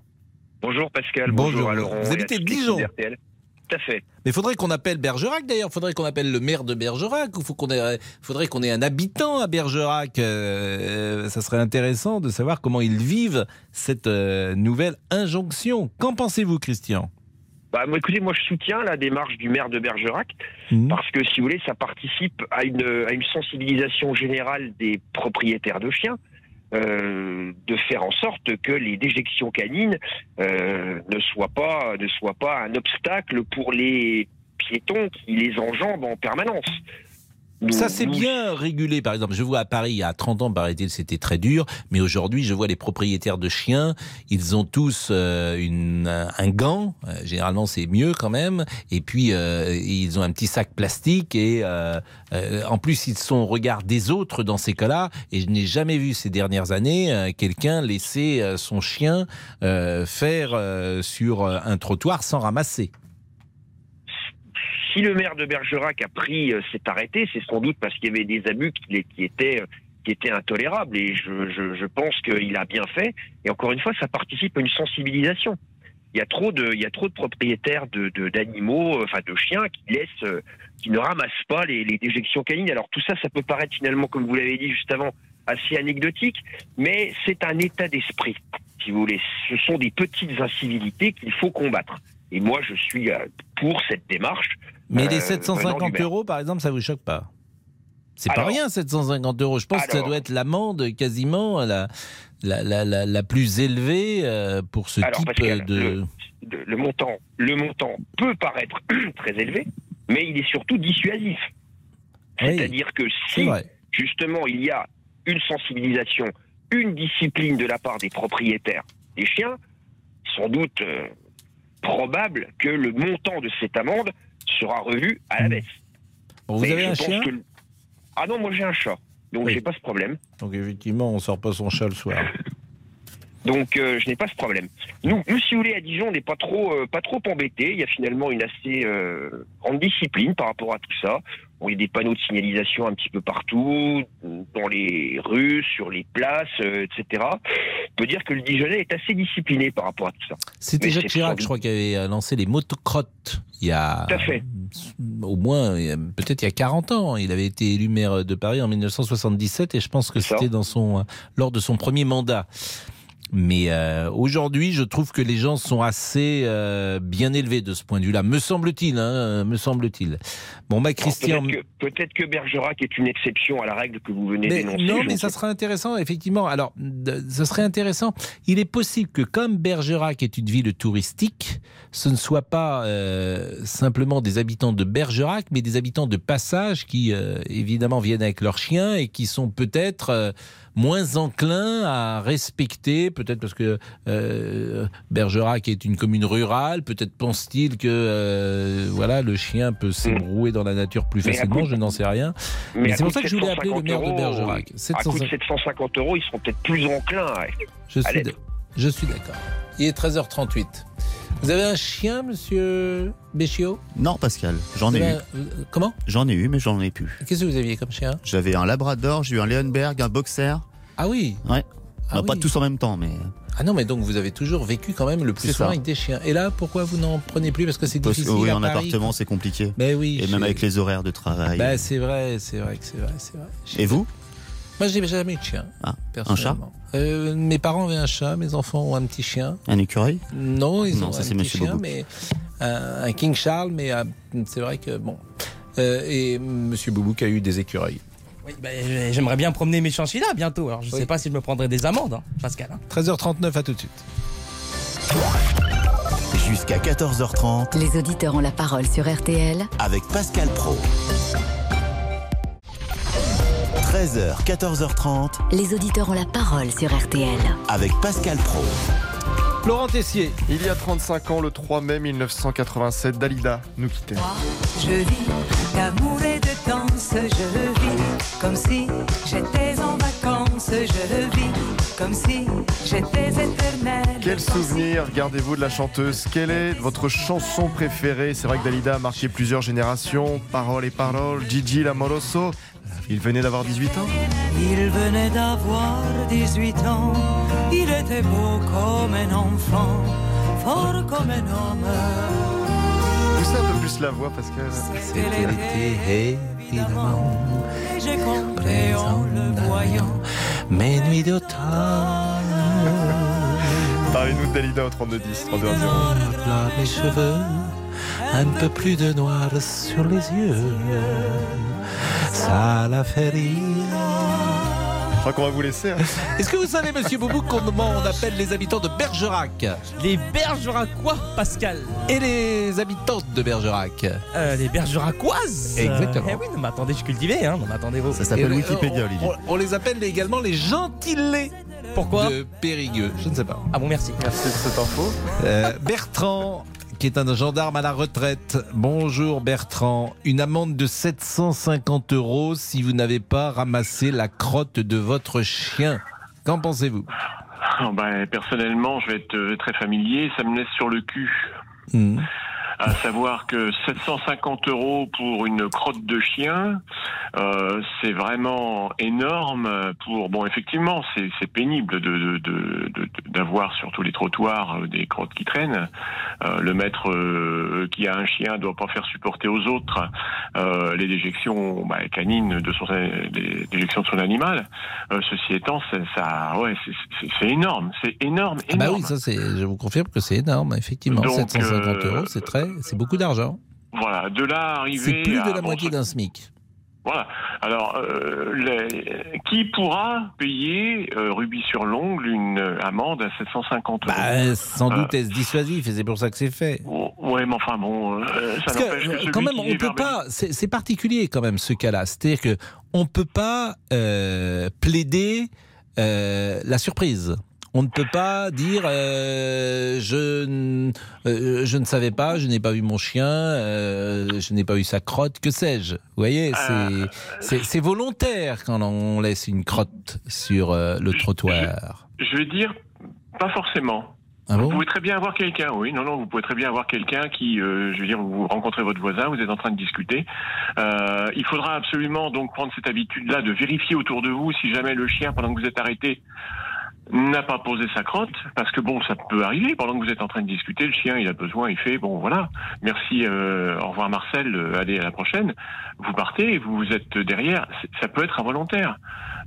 Bonjour Pascal. Bonjour, à Laurent. Vous habitez Dijon. Tout à fait. Mais il faudrait qu'on appelle Bergerac d'ailleurs. Il faudrait qu'on appelle le maire de Bergerac. Il faut qu'on ait, faudrait qu'on ait un habitant à Bergerac. Euh, ça serait intéressant de savoir comment ils vivent cette euh, nouvelle injonction. Qu'en pensez-vous, Christian? Bah, écoutez, moi je soutiens la démarche du maire de Bergerac mmh. parce que si vous voulez, ça participe à une, à une sensibilisation générale des propriétaires de chiens. Euh, de faire en sorte que les déjections canines euh, ne soient pas ne soient pas un obstacle pour les piétons qui les enjambent en permanence. Ça, c'est bien régulé. Par exemple, je vois à Paris, il y a 30 ans, paraît-il, c'était très dur. Mais aujourd'hui, je vois les propriétaires de chiens, ils ont tous euh, une, un gant. Euh, généralement, c'est mieux quand même. Et puis, euh, ils ont un petit sac plastique. Et en plus, ils sont au regard des autres dans ces cas-là. Et je n'ai jamais vu ces dernières années quelqu'un laisser son chien faire sur un trottoir sans ramasser si le maire de Bergerac a pris euh, cet arrêté, c'est sans doute parce qu'il y avait des abus qui, étaient qui étaient intolérables et je, pense qu'il a bien fait. Et encore une fois, ça participe à une sensibilisation. Il y a trop de, de propriétaires de, d'animaux, euh, enfin de chiens euh, qui ne ramassent pas les, les, déjections canines. Alors tout ça, ça peut paraître finalement, comme vous l'avez dit juste avant, assez anecdotique, mais c'est un état d'esprit, si vous voulez. Ce sont des petites incivilités qu'il faut combattre. Et moi, je suis pour cette démarche. Mais les 750 euh, euros, par exemple, ça vous choque pas? C'est pas rien, 750 euros. Je pense que ça doit être l'amende quasiment la, la, la, la, plus élevée euh, pour ce type de... Le, montant, le montant peut paraître <clears throat> très élevé, mais il est surtout dissuasif. C'est-à-dire que si, justement, il y a une sensibilisation, une discipline de la part des propriétaires des chiens, sans doute euh, probable que le montant de cette amende sera revu à la baisse. vous avez un chien Ah non, moi j'ai un chat, donc j'ai pas ce problème. Donc effectivement, on sort pas son chat le soir. <laughs> Donc euh, je n'ai pas ce problème. Nous, nous, si vous voulez, à Dijon, on n'est pas trop, euh, pas trop embêtés. Il y a finalement une assez euh, grande discipline par rapport à tout ça. Il y a des panneaux de signalisation un petit peu partout, dans les rues, sur les places, etc. On peut dire que le Dijonais est assez discipliné par rapport à tout ça. C'était Jacques Chirac, je crois, qui avait lancé les motocrottes il y a fait. au moins peut-être il y a 40 ans. Il avait été élu maire de Paris en 1977 et je pense que c'était dans son lors de son premier mandat. Mais euh, aujourd'hui, je trouve que les gens sont assez euh, bien élevés de ce point de vue-là, me semble-t-il. Hein, me semble-t-il. Bon, bah, Christian. Peut-être que, Bergerac est une exception à la règle que vous venez d'énoncer. Non, mais ça sera intéressant, effectivement. Alors, ça serait intéressant. Il est possible que, comme Bergerac est une ville touristique, ce ne soit pas euh, simplement des habitants de Bergerac, mais des habitants de passage qui, évidemment, viennent avec leurs chiens et qui sont peut-être moins enclin à respecter, peut-être parce que euh, Bergerac est une commune rurale, peut-être pense-t-il que euh, voilà le chien peut s'ébrouer dans la nature plus facilement, je n'en sais rien. Mais, c'est pour ça que je voulais appeler le maire de Bergerac. 750... À 750 euros, ils seront peut-être plus enclins. Je suis d'accord. Il est 13h38. Vous avez un chien, monsieur Béchiot? Non, Pascal, j'en ai eu. Comment? J'en ai eu, mais j'en ai plus. Qu'est-ce que vous aviez comme chien? J'avais un Labrador, j'ai eu un Leonberg, un Boxer. Ah oui Ouais. Ah pas tous en même temps, mais. Ah non, mais donc vous avez toujours vécu quand même le plus souvent avec des chiens. Et là, pourquoi vous n'en prenez plus? Parce que c'est difficile. oui, en appartement, c'est compliqué. Mais oui. Et même avec les horaires de travail. Bah, c'est vrai, c'est vrai que c'est vrai, c'est vrai. Et vous? Moi, j'ai jamais eu de chien. Ah, un chat euh, Mes parents avaient un chat, mes enfants ont un petit chien. Un écureuil? Non, ils ont un petit chien, mais un, King Charles, mais euh, c'est vrai que bon. Euh, et Monsieur Boubouk a eu des écureuils. Oui, bah, j'aimerais bien promener mes chinchillas bientôt. Alors je ne sais pas si je me prendrai des amendes, hein, Pascal. 13h39, hein. à tout de suite. Jusqu'à 14h30. Les auditeurs ont la parole sur RTL. Avec Pascal Pro. 13h, 14h30. Les auditeurs ont la parole sur RTL. Avec Pascal Pro. Laurent Tessier. Il y a 35 ans, le 3 mai 1987, Dalida nous quittait. Je vis danse, je vis comme si j'étais en vacances, je vis comme si j'étais éternelle. Quel souvenir gardez-vous de la chanteuse Quelle est votre chanson préférée? C'est vrai que Dalida a marqué plusieurs générations. Paroles et paroles, Gigi l'amoroso. Il venait d'avoir 18 ans Il venait d'avoir 18 ans. Il était beau comme un enfant, fort comme un homme. Poussez un peu plus la voix parce que. C'était l'été, évidemment. J'ai compris en le voyant. Mes nuits d'automne. Parlez-nous de Dalida au 3210, 32 Mes cheveux, un peu plus de noir sur les yeux ça la fait rire. Je crois qu'on va vous laisser. Hein. <laughs> Est-ce que vous savez, monsieur Boubou, comment on appelle les habitants de Bergerac Les Bergeracois, Pascal. Et les habitantes de Bergerac euh, Les Bergeracoises Exactement. Eh oui, non, mais attendez, je cultivais, hein. Non, mais attendez, vous. Ça s'appelle Wikipédia, Olivier. On, les appelle également les gentilés. Pourquoi De Périgueux, je ne sais pas. Ah bon, merci. Merci de cette info. Euh, Bertrand qui est un gendarme à la retraite. Bonjour Bertrand. Une amende de 750 euros si vous n'avez pas ramassé la crotte de votre chien. Qu'en pensez-vous? Ah, ben, Personnellement, je vais être euh, très familier. Ça me laisse sur le cul. Hmm à savoir que 750 euros pour une crotte de chien, euh, c'est vraiment énorme pour. Bon, effectivement, c'est pénible de d'avoir de, de, sur tous les trottoirs euh, des crottes qui traînent. Euh, le maître euh, qui a un chien doit pas faire supporter aux autres euh, les déjections bah, canines de son les déjections de son animal. Euh, ceci étant, ça, ça ouais, c'est énorme, c'est énorme, énorme. Ah bah oui, ça c'est. Je vous confirme que c'est énorme, effectivement. 750 euros, c'est très c'est beaucoup d'argent. Voilà, de là arriver. C'est plus de la moitié d'un SMIC. Voilà. Alors, euh, qui pourra payer euh, Ruby sur l'ongle une amende à 750 euros? Bah, Sans doute euh, est-ce dissuasif et c'est pour ça que c'est fait. Ouais, mais enfin bon, ça n'empêche que, quand même, on peut pas. C'est particulier quand même ce cas-là. C'est-à-dire que on peut pas plaider la surprise. On ne peut pas dire euh, je, euh, je ne savais pas, je n'ai pas vu mon chien, euh, je n'ai pas eu sa crotte, que sais-je? Vous voyez, c'est volontaire quand on laisse une crotte sur le trottoir. Je, je vais dire Pas forcément. Ah vous pouvez très bien avoir quelqu'un, oui, non, non, vous pouvez très bien avoir quelqu'un qui, euh, je veux dire, vous rencontrez votre voisin, vous êtes en train de discuter. Euh, il faudra absolument donc prendre cette habitude-là de vérifier autour de vous si jamais le chien, pendant que vous êtes arrêté, n'a pas posé sa crotte, parce que bon, ça peut arriver. Pendant que vous êtes en train de discuter, le chien, il a besoin, il fait bon, voilà, merci, euh, au revoir Marcel, euh, allez à la prochaine. Vous partez, vous êtes derrière. Ça peut être involontaire.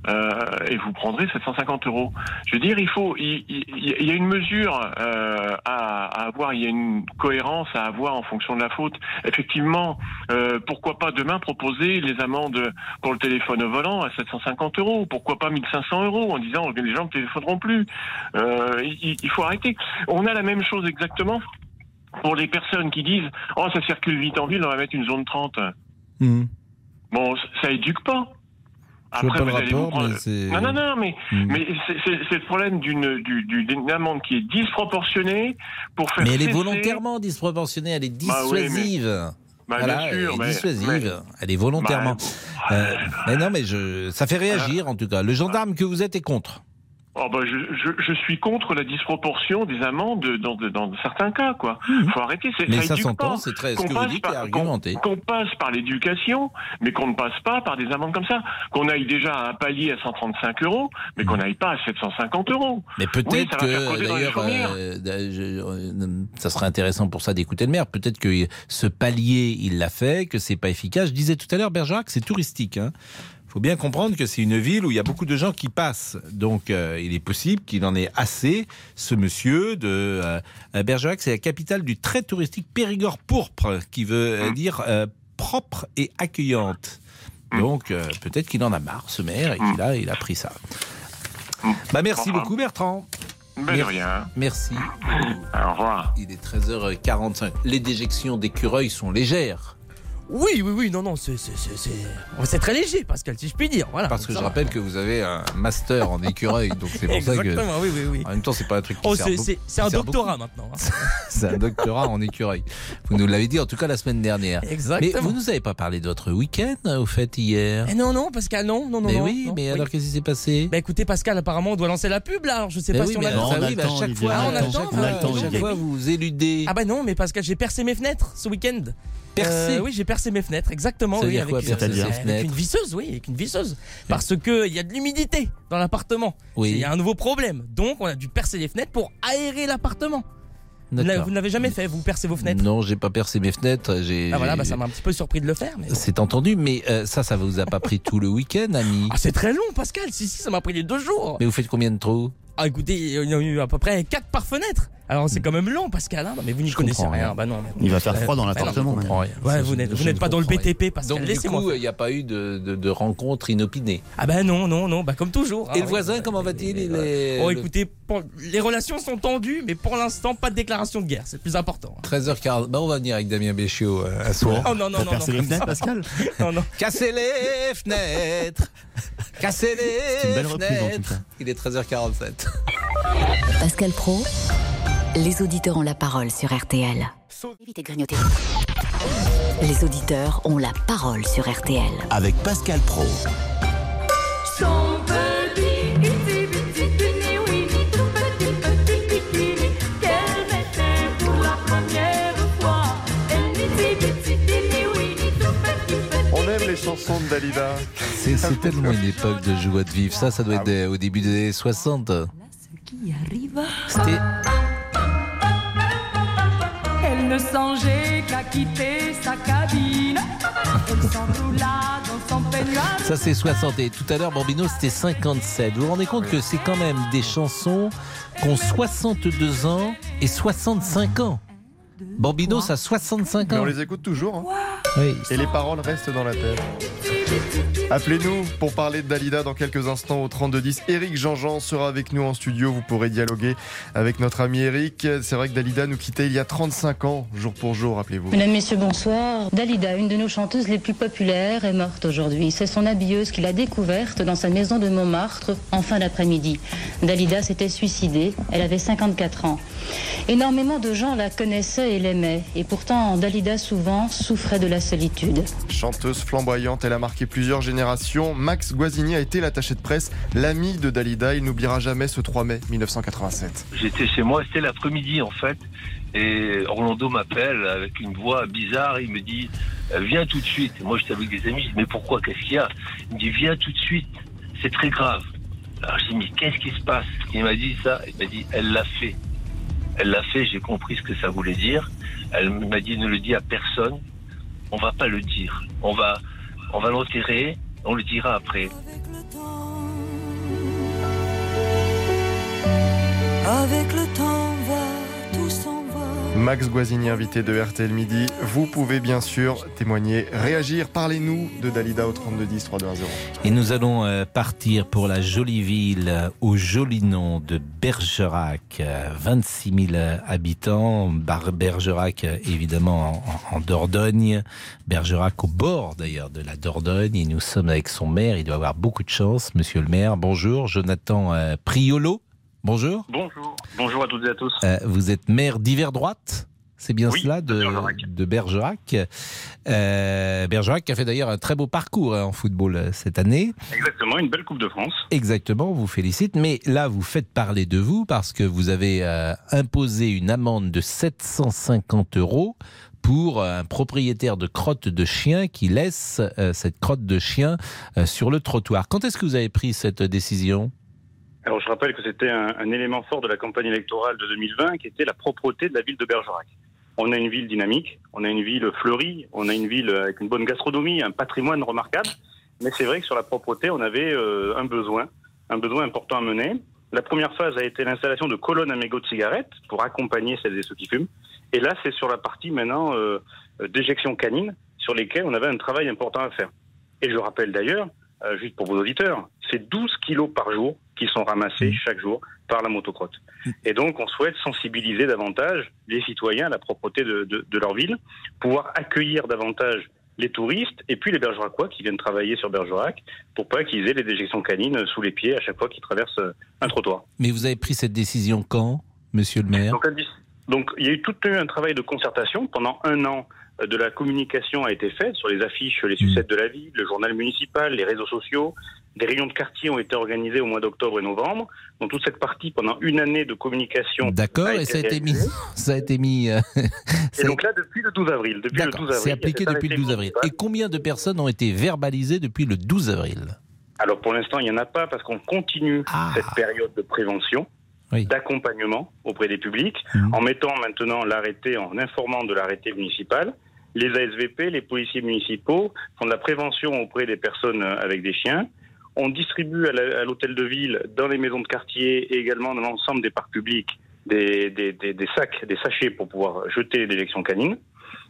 Euh, et vous prendrez 750 euros. Je veux dire, il faut, il, il- il y a une mesure euh, à, à avoir, il y a une cohérence à avoir en fonction de la faute. Effectivement, euh, pourquoi pas demain proposer les amendes pour le téléphone au volant à 750 euros Pourquoi pas 1500 euros en disant que les gens ne téléphoneront plus Euh, il, il faut arrêter. On a la même chose exactement pour les personnes qui disent oh ça circule vite en ville, on va mettre une zone 30. Bon, ça éduque pas. Je vois pas le allez rapport, vous prendre- mais Non, non, non, mais, Hmm. mais c'est- le problème d'une du- du- d'une amende qui est disproportionnée pour faire Mais elle est volontairement disproportionnée, elle est Bah oui, mais- dissuasive. Bah, Voilà, bien sûr, elle est mais- dissuasive. mais- Elle est volontairement. Bah, Euh, mais non, mais je, ça fait réagir en tout cas. Le gendarme que vous êtes est contre. Oh, bah, je, je, je suis contre la disproportion des amendes dans, dans certains cas, quoi. Faut arrêter. c'est-. Mais ça éduque s'entend, c'est très- ce Qu'on que vous dites par- est argumenté. Qu'on passe par l'éducation, mais qu'on ne passe pas par des amendes comme ça. Qu'on aille déjà à un palier à 135 euros, mais qu'on n'aille pas à 750 euros. Mais peut-être Oui, ça que d'ailleurs, euh, euh, ça serait intéressant pour ça d'écouter le maire. Peut-être que ce palier, il l'a fait, que c'est pas efficace. Je disais tout à l'heure, Bergerac, c'est touristique. Hein. Faut bien comprendre que c'est une ville où il y a beaucoup de gens qui passent. Donc, euh, il est possible qu'il en ait assez, ce monsieur de euh, Bergerac. C'est la capitale du très touristique Périgord pourpre, qui veut euh, dire euh, propre et accueillante. Donc, euh, peut-être qu'il en a marre, ce maire, et qu'il a, il a pris ça. Bah, merci beaucoup, Bertrand. Ben de Mer- rien. Merci. Au revoir. Il est 13h45. Les déjections d'écureuils sont légères. Oui, oui, oui, non, non, c'est c'est- très léger, Pascal, si je puis dire. Voilà, Parce que je va. rappelle que vous avez un master en écureuil, donc c'est pour ça que. Exactement, oui, oui, oui. En même temps, c'est pas un truc qui Oh, sert c'est- un doctorat maintenant. hein. <laughs> C'est un doctorat en écureuil. Vous nous l'avez dit en tout cas la semaine dernière. Exactement. Mais vous nous avez pas parlé de votre week-end euh, au fait hier? Eh non, non, Pascal, non, non, non. Mais oui, non, mais alors qu'est-ce qui s'est passé? Bah écoutez, Pascal, apparemment, on doit lancer la pub là. Alors je sais Mais pas oui, si on mais a le ça, oui, mais à chaque fois, Ah, on a le à temps, chaque fois, vous éludez. Ah bah non, mais Pascal, j'ai percé mes fenêtres ce week-end. Percé Oui, j'ai percé mes fenêtres, exactement. Oui, avec, quoi, une- avec une visseuse, oui, avec une visseuse. Parce que il y a de l'humidité dans l'appartement. Oui. Il y a un nouveau problème. Donc, on a dû percer les fenêtres pour aérer l'appartement. Vous ne l'avez jamais fait, vous percez vos fenêtres Non, j'ai pas percé mes fenêtres. J'ai. Ah voilà, bah, ça m'a un petit peu surpris de le faire. Mais. C'est entendu, mais euh, ça, ça vous a pas pris tout le week-end, ami Ah, c'est très long, Pascal. Si, si, ça m'a pris les deux jours. Mais vous faites combien de trous? Ah, écoutez, il y a eu à peu près 4 par fenêtre. Alors, c'est quand même long, Pascal. hein. Non, mais vous n'y connaissez rien. rien. Bah non. mais- Il va faire froid dans Bah l'appartement. Ouais, vous n'êtes pas dans le. BTP, Pascal. Donc, du Laissez-moi. coup, il n'y a pas eu de, de, de rencontre inopinée. Ah bah non, non, non, bah comme toujours. Et hein. le voisin, comment va-t-il? Il est- Oh, écoutez, pour- les relations sont tendues, mais pour l'instant, pas de déclaration de guerre. C'est le plus important. 13h40. Bah, on va venir avec Damien Béchiot euh, à soir. Oh non, non, non, non. les fenêtres, Pascal? <laughs> Non, non. Cassez les fenêtres une les belle reprise, en tout fenêtres. Il est 13h47. Pascal Pro, les auditeurs ont la parole sur RTL. Évitez de grignoter. Les auditeurs ont la parole sur RTL. Avec Pascal Pro. On aime les chansons de Dalida. C'est tellement une époque de joie de vivre. Ça, ça doit être des- au début des années 60. Qui arrive C'était Elle ne songeait qu'à quitter sa cabine. Elle s'enroula dans son peignoir. Ça, c'est 60. Et tout à l'heure, Bambino, c'était 57. Vous vous rendez compte que c'est quand même des chansons qui ont 62 ans et 65 ans. Bambino, ça a 65 Mais ans. on les écoute toujours. hein. Oui. Et les paroles restent dans la tête. Appelez-nous pour parler de Dalida dans quelques instants au 3210. Eric Jean-Jean sera avec nous en studio. Vous pourrez dialoguer avec notre ami Eric. C'est vrai que Dalida nous quittait il y a 35 ans, jour pour jour, rappelez-vous. Mesdames, Messieurs, bonsoir. Dalida, une de nos chanteuses les plus populaires, est morte aujourd'hui. C'est son habilleuse qui l'a découverte dans sa maison de Montmartre en fin d'après-midi. Dalida s'était suicidée. Elle avait 54 ans. Énormément de gens la connaissaient et l'aimaient. Et pourtant, Dalida souvent souffrait de la solitude. Chanteuse flamboyante, elle a marqué marqué plusieurs générations. Max Guazzini a été l'attaché de presse, l'ami de Dalida. Il n'oubliera jamais ce 3 mai 1987. J'étais chez moi, c'était l'après-midi en fait. Et Orlando m'appelle avec une voix bizarre. Il me dit Viens tout de suite. Moi, j'étais avec des amis. Mais pourquoi? Qu'est-ce qu'il y a? Il me dit Viens tout de suite. C'est très grave. Alors, je dis Mais qu'est-ce qui se passe? Il m'a dit ça. Il m'a dit Elle l'a fait. Elle l'a fait. J'ai compris ce que ça voulait dire. Elle m'a dit Ne le dis à personne. On va pas le dire. On va, on va l'enterrer. On le dira après. Avec le temps Max Guazzini, invité de RTL Midi. Vous pouvez bien sûr témoigner, réagir. Parlez-nous de Dalida au 3210 3210. Et nous allons euh, partir pour la jolie ville euh, au joli nom de Bergerac. euh, 26 000 habitants. Bergerac, euh, évidemment, en, Dordogne. Bergerac au bord d'ailleurs de la Dordogne. Et nous sommes avec son maire. Il doit avoir beaucoup de chance, monsieur le maire. Bonjour, Jonathan euh, Priolo. Bonjour. Bonjour. Bonjour à toutes et à tous. Euh, vous êtes maire d'hiver droite c'est bien Oui, cela de, de Bergerac. Euh, Bergerac qui a fait d'ailleurs un très beau parcours hein, en football euh, cette année. Exactement, une belle Coupe de France. Exactement, on vous félicite. Mais là, vous faites parler de vous parce que vous avez euh, imposé une amende de 750 euros pour un propriétaire de crotte de chien qui laisse euh, cette crotte de chien euh, sur le trottoir. Quand est-ce que vous avez pris cette décision? Alors je rappelle que c'était un, un élément fort de la campagne électorale de 2020 qui était la propreté de la ville de Bergerac. On a une ville dynamique, on a une ville fleurie, on a une ville avec une bonne gastronomie, un patrimoine remarquable. Mais c'est vrai que sur la propreté, on avait euh, un besoin, un besoin important à mener. La première phase a été l'installation de colonnes à mégots de cigarettes pour accompagner celles et ceux qui fument. Et là, c'est sur la partie maintenant euh, euh, d'éjection canine sur lesquelles on avait un travail important à faire. Et je rappelle d'ailleurs, euh, juste pour vos auditeurs, c'est 12 kilos par jour qui sont ramassés chaque jour par la motocrotte. Et donc, on souhaite sensibiliser davantage les citoyens à la propreté de, de- de leur ville, pouvoir accueillir davantage les touristes et puis les Bergeracois qui viennent travailler sur Bergerac pour pas qu'ils aient les déjections canines sous les pieds à chaque fois qu'ils traversent euh, un trottoir. Mais vous avez pris cette décision quand, monsieur le maire? Donc, donc, il y a eu tout un travail de concertation pendant un an. De la communication a été faite sur les affiches, les sucettes de la ville, le journal municipal, les réseaux sociaux. Des réunions de quartier ont été organisées au mois d'octobre et novembre. Donc toute cette partie pendant une année de communication. D'accord, et ça a été mis. Ça a été mis. euh, <laughs> Et donc là, depuis le 12 avril. Depuis le 12 avril. C'est appliqué depuis le arrêté 12 avril. Et combien de personnes ont été verbalisées depuis le 12 avril? Alors pour l'instant, il n'y en a pas parce qu'on continue Ah. cette période de prévention, d'accompagnement auprès des publics, Mhm. en mettant maintenant l'arrêté, en informant de l'arrêté municipal. Les ASVP, les policiers municipaux font de la prévention auprès des personnes euh, avec des chiens. On distribue à la- l'hôtel de ville, dans les maisons de quartier et également dans l'ensemble des parcs publics des, des- des- des sacs, des sachets pour pouvoir jeter les déjections canines.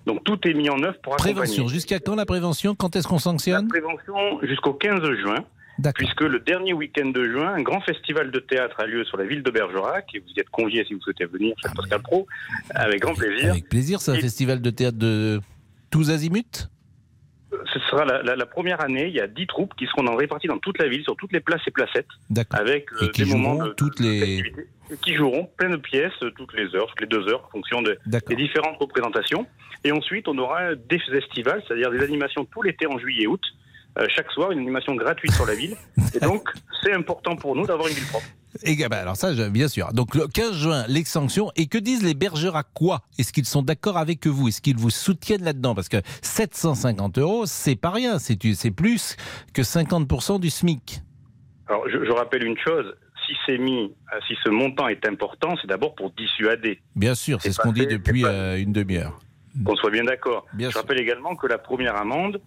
Donc tout est mis en œuvre pour accompagner. Prévention. Jusqu'à quand la prévention? Quand est-ce qu'on sanctionne? Prévention jusqu'au 15 juin, puisque le dernier week-end de juin, un grand festival de théâtre a lieu sur la ville de Bergerac, et vous y êtes conviés si vous souhaitez venir, chez Pascal Pro, avec grand plaisir. Avec plaisir, c'est un festival de théâtre de tous azimuts? Ce sera la, la- la première année, il y a 10 troupes qui seront réparties dans toute la ville, sur toutes les places et placettes, avec euh, Et qui des moments de, toutes les. qui joueront plein de pièces euh, toutes les heures, toutes les deux heures, en fonction de- des différentes représentations. Et ensuite, on aura des festivals, c'est-à-dire des animations tout l'été en juillet et août. Euh, chaque soir, une animation gratuite sur la ville. Et donc, c'est important pour nous d'avoir une ville propre. Et, bah, alors ça, bien sûr. Donc le 15 juin, les sanctions. Et que disent les Bergeracois Est-ce qu'ils sont d'accord avec vous Est-ce qu'ils vous soutiennent là-dedans Parce que 750 euros, c'est pas rien. C'est plus que 50% du SMIC. Alors, je, je rappelle une chose. Si c'est mis, euh, si ce montant est important, c'est d'abord pour dissuader. Bien sûr, c'est ce qu'on dit depuis euh, une demi-heure. Qu'on soit bien d'accord. Je rappelle également que la première amende,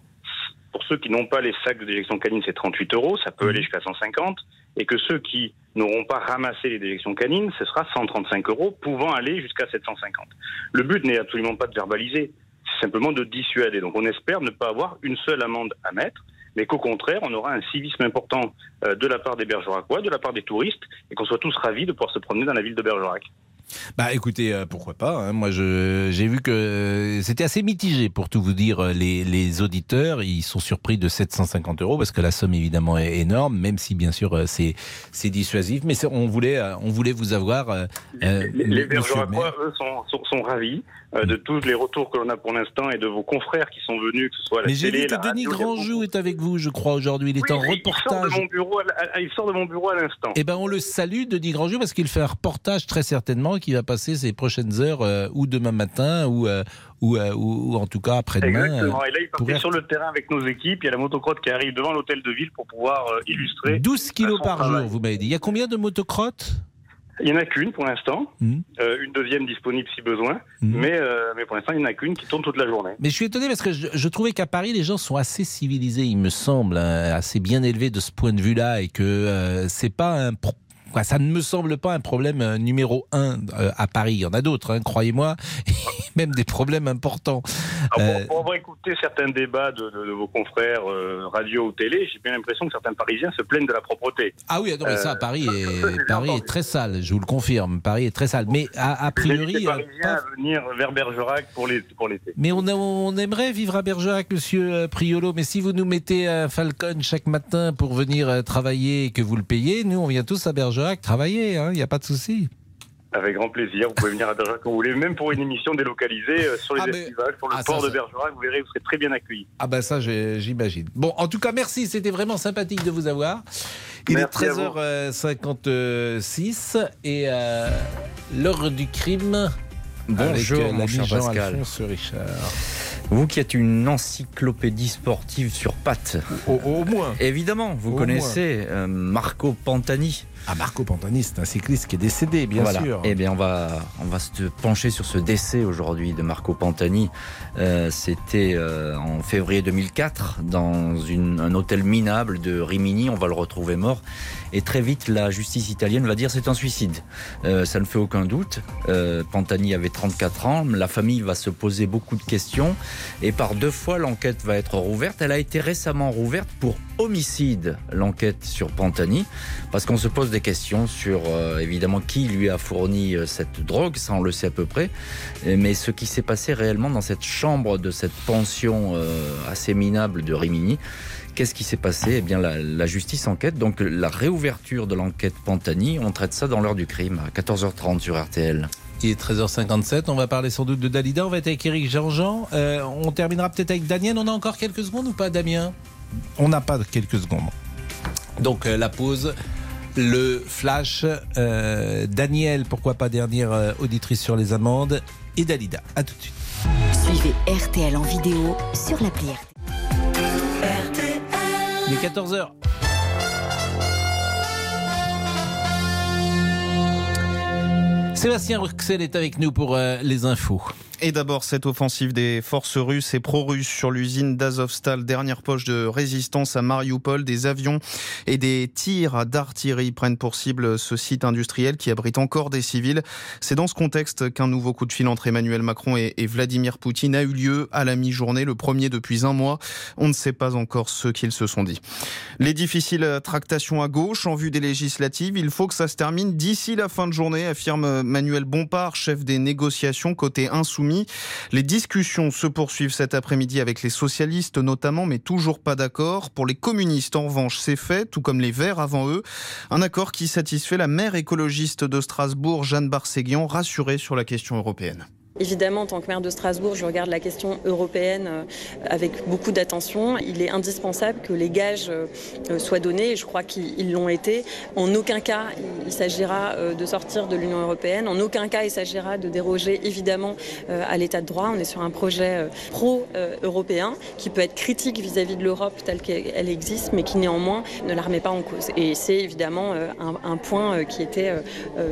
pour ceux qui n'ont pas les sacs de déjection canine, c'est 38 euros, ça peut aller jusqu'à 150, et que ceux qui n'auront pas ramassé les déjections canines, ce sera 135 euros, pouvant aller jusqu'à 750. Le but n'est absolument pas de verbaliser, c'est simplement de dissuader. Donc on espère ne pas avoir une seule amende à mettre, mais qu'au contraire, on aura un civisme important euh, de la part des Bergeracois, de la part des touristes, et qu'on soit tous ravis de pouvoir se promener dans la ville de Bergerac. Bah écoutez, euh, pourquoi pas. hein. Moi, j'ai vu que euh, c'était assez mitigé pour tout vous dire. euh, Les, les auditeurs, ils sont surpris de 750 euros parce que la somme évidemment est énorme, même si bien sûr c'est dissuasif. Mais on voulait on voulait vous avoir. euh, Les, les. Bergeracois, eux, sont, sont, sont ravis euh, de tous les retours que l'on a pour l'instant et de vos confrères qui sont venus, que ce soit à la Mais j'ai vu que Denis Grandjou est avec vous, je crois aujourd'hui. Il est Oui, en mais Il sort, reportage. de mon bureau à, à- il sort de mon bureau à l'instant. Eh ben, on le salue, Denis Grandjou, parce qu'il fait un reportage très certainement qui va passer ces prochaines heures, euh, ou demain matin, ou, euh, ou, euh, ou, ou en tout cas après-demain. Exactement. Et là, il partait sur le terrain avec nos équipes. Il y a la motocrotte qui arrive devant l'hôtel de ville pour pouvoir illustrer. 12 kilos par travail. jour, vous m'avez dit. Il y a combien de motocrottes? Il n'y en a qu'une pour l'instant. Hmm. Euh, une deuxième disponible si besoin. Mais, euh, mais pour l'instant, il n'y en a qu'une qui tourne toute la journée. Mais je suis étonné parce que je, je trouvais qu'à Paris, les gens sont assez civilisés, il me semble, hein, assez bien élevés de ce point de vue-là, et que euh, c'est pas un. Quoi, ça ne me semble pas un problème euh, numéro un euh, à Paris. Il y en a d'autres, hein, croyez-moi, <laughs> même des problèmes importants. Alors, Euh, pour, avoir écouté certains débats de, de- de vos confrères euh, radio ou télé, j'ai bien l'impression que certains Parisiens se plaignent de la propreté. Ah oui, non, mais ça, Euh, Paris, ça, est, Paris est très sale, je vous le confirme. Paris est très sale. Mais a, a priori. les euh, Parisiens à venir vers Bergerac pour l'été. mais on, a- on aimerait vivre à Bergerac, monsieur euh, Priolo. Mais si vous nous mettez un Falcon chaque matin pour venir euh, travailler et que vous le payez, nous, on vient tous à Bergerac travailler. Il n'y a pas de souci. Avec grand plaisir. Vous pouvez venir à Bergerac quand vous voulez, même pour une émission délocalisée euh, sur les Ah, mais- festivals, sur le Ah, ça, port de Bergerac. Vous verrez, vous serez très bien accueillis. Ah ben ça, j'imagine. Bon, en tout cas, merci. C'était vraiment sympathique de vous avoir. Il Merci est vous. 13h56 et euh, l'heure du crime. Bonjour, avec, euh, mon l'ami cher Pascal. Richard. Vous qui êtes une encyclopédie sportive sur pattes. Au, moins. Évidemment, vous Au connaissez Marco Pantani. Ah, Marco Pantani, c'est un cycliste qui est décédé, bien Voilà. sûr. Eh bien, on va, on va se pencher sur ce décès aujourd'hui de Marco Pantani. Euh, C'était euh, en février 2004 dans une- un hôtel minable de Rimini. On va le retrouver mort. Et très vite, la justice italienne va dire c'est un suicide. Euh, ça ne fait aucun doute. Pantani avait 34 ans. La famille va se poser beaucoup de questions. Et par deux fois, l'enquête va être rouverte. Elle a été récemment rouverte pour homicide, l'enquête sur Pantani, parce qu'on se pose des questions sur euh, évidemment qui lui a fourni euh, cette drogue, ça on le sait à peu près, mais ce qui s'est passé réellement dans cette chambre de cette pension euh, assez minable de Rimini. Qu'est-ce qui s'est passé? Eh bien, la, justice enquête. Donc, la réouverture de l'enquête Pantani, on traite ça dans l'heure du crime, à 14h30 sur RTL. Il est 13h57, on va parler sans doute de Dalida, on va être avec Eric Jean-Jean. On terminera peut-être avec Daniel, on a encore quelques secondes ou pas Damien? On n'a pas quelques secondes. Donc euh, la pause, le flash, euh, Daniel, pourquoi pas dernière euh, auditrice sur les amendes, et Dalida. À tout de suite. Suivez RTL en vidéo sur l'appli Il est 14h. Sébastien Ruxel est avec nous pour euh, les infos. Et d'abord, cette offensive des forces russes et pro-russes sur l'usine d'Azovstal, dernière poche de résistance à Mariupol, des avions et des tirs d'artillerie prennent pour cible ce site industriel qui abrite encore des civils. C'est dans ce contexte qu'un nouveau coup de fil entre Emmanuel Macron et, Vladimir Poutine a eu lieu à la mi-journée, le premier depuis un mois. On ne sait pas encore ce qu'ils se sont dit. Les difficiles tractations à gauche en vue des législatives, il faut que ça se termine d'ici la fin de journée, affirme Manuel Bompard, chef des négociations côté insoumis. Les discussions se poursuivent cet après-midi avec les socialistes notamment, mais toujours pas d'accord. Pour les communistes, en revanche, c'est fait, tout comme les Verts avant eux. Un accord qui satisfait la maire écologiste de Strasbourg, Jeanne Barséguian, rassurée sur la question européenne. Évidemment, en tant que maire de Strasbourg, je regarde la question européenne euh, avec beaucoup d'attention. Il est indispensable que les gages euh, soient donnés, et je crois qu'ils l'ont été. En aucun cas, il s'agira euh, de sortir de l'Union européenne. En aucun cas, il s'agira de déroger, évidemment, à l'état de droit. On est sur un projet pro-européen qui peut être critique vis-à-vis de l'Europe telle qu'elle existe, mais qui néanmoins ne la remet pas en cause. Et c'est évidemment un, point qui était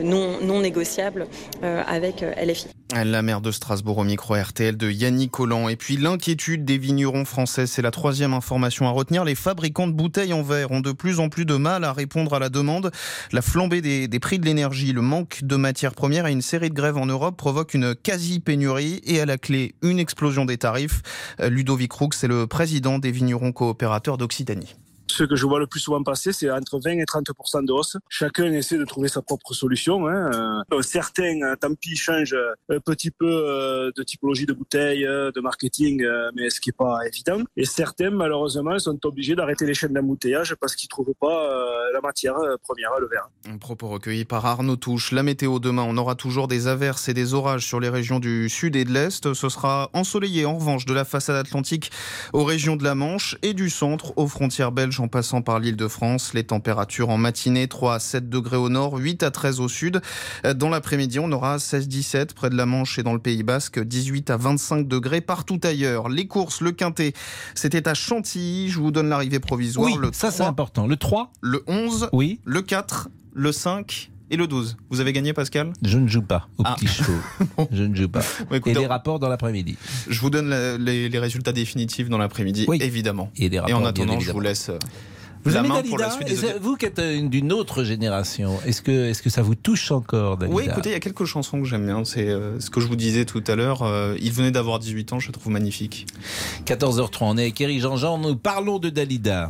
non, non négociable avec LFI. La maire de Strasbourg au micro RTL de Yannick Collant. Et puis l'inquiétude des vignerons français, c'est la troisième information à retenir. Les fabricants de bouteilles en verre ont de plus en plus de mal à répondre à la demande. La flambée des, prix de l'énergie, le manque de matières premières et une série de grèves en Europe provoquent une quasi-pénurie et à la clé une explosion des tarifs. Euh, Ludovic Roux, c'est le président des vignerons coopérateurs d'Occitanie. Ce que je vois le plus souvent passer, c'est entre 20 et 30% de hausse. Chacun essaie de trouver sa propre solution. Hein. Euh, certains, euh, tant pis, changent un petit peu euh, de typologie de bouteille, de marketing, mais ce qui n'est pas évident. Et certains, malheureusement, sont obligés d'arrêter les chaînes d'embouteillage parce qu'ils ne trouvent pas la matière première, le verre. Un propos recueilli par Arnaud Touche. La météo demain, on aura toujours des averses et des orages sur les régions du sud et de l'est. Ce sera ensoleillé en revanche de la façade atlantique aux régions de la Manche et du centre aux frontières belges en passant par l'île de France. Les températures en matinée 3 à 7 degrés au nord, 8 à 13 au sud. Dans l'après-midi, on aura 16-17 près de la Manche et dans le Pays Basque, 18 à 25 degrés partout ailleurs. Les courses, le quintet, c'était à Chantilly. Je vous donne l'arrivée provisoire. Oui, le ça c'est important. Le 3 Le 11 Oui. Le 4 le 5 et le 12. Vous avez gagné, Pascal? Je ne joue pas au ah. petit show. <laughs> Je ne joue pas. et les rapports dans l'après-midi. Je vous donne les, résultats définitifs dans l'après-midi, oui. évidemment. Et, des rapports, en attendant, je vous laisse. Euh, vous la main pour la suite Vous qui êtes euh, d'une autre génération, est-ce que, est que ça vous touche encore, Dalida? Oui, écoutez, il y a quelques chansons que j'aime bien. C'est euh, ce que je vous disais tout à l'heure. il venait d'avoir 18 ans, je trouve magnifique. 14h30, on est avec Eric Jean-Jean, nous parlons de Dalida.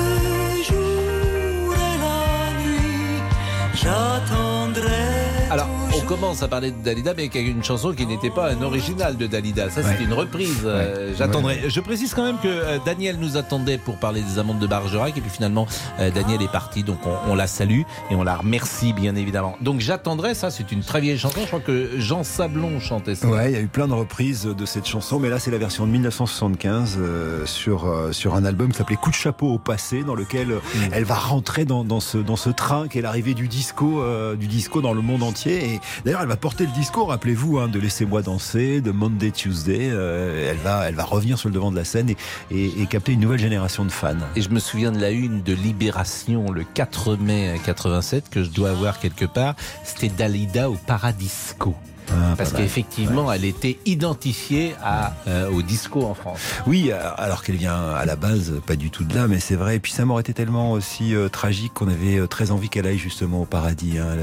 commence à parler de Dalida, mais avec une chanson qui n'était pas un original de Dalida. Ça, c'est une reprise. Euh, j'attendrai. Je précise quand même que euh, Daniel nous attendait pour parler des amendes de Bargerac, et puis finalement, euh, Daniel est parti, donc on, la salue et on la remercie, bien évidemment. Donc, j'attendrai, ça, c'est une très vieille chanson. Je crois que Jean Sablon chantait ça. Ouais, il y a eu plein de reprises de cette chanson, mais là, c'est la version de 1975 sur, sur un album qui s'appelait Coup de chapeau au passé, dans lequel mm. elle va rentrer dans, dans, ce, dans ce train qui est l'arrivée du disco, du disco dans le monde entier et d'ailleurs, elle va porter le discours, rappelez-vous, hein, de Laissez-moi danser, de Monday Tuesday. Euh, elle, va, elle va revenir sur le devant de la scène et, capter une nouvelle génération de fans. Et je me souviens de la une de Libération le 4 mai 87 que je dois avoir quelque part. C'était Dalida au Paradisco. Ah, Parce qu'effectivement, elle était identifiée à, euh, au disco en France. Oui, alors qu'elle vient à la base pas du tout de là, mais c'est vrai. Et puis sa mort était tellement aussi euh, tragique qu'on avait euh, très envie qu'elle aille justement au paradis. Hein.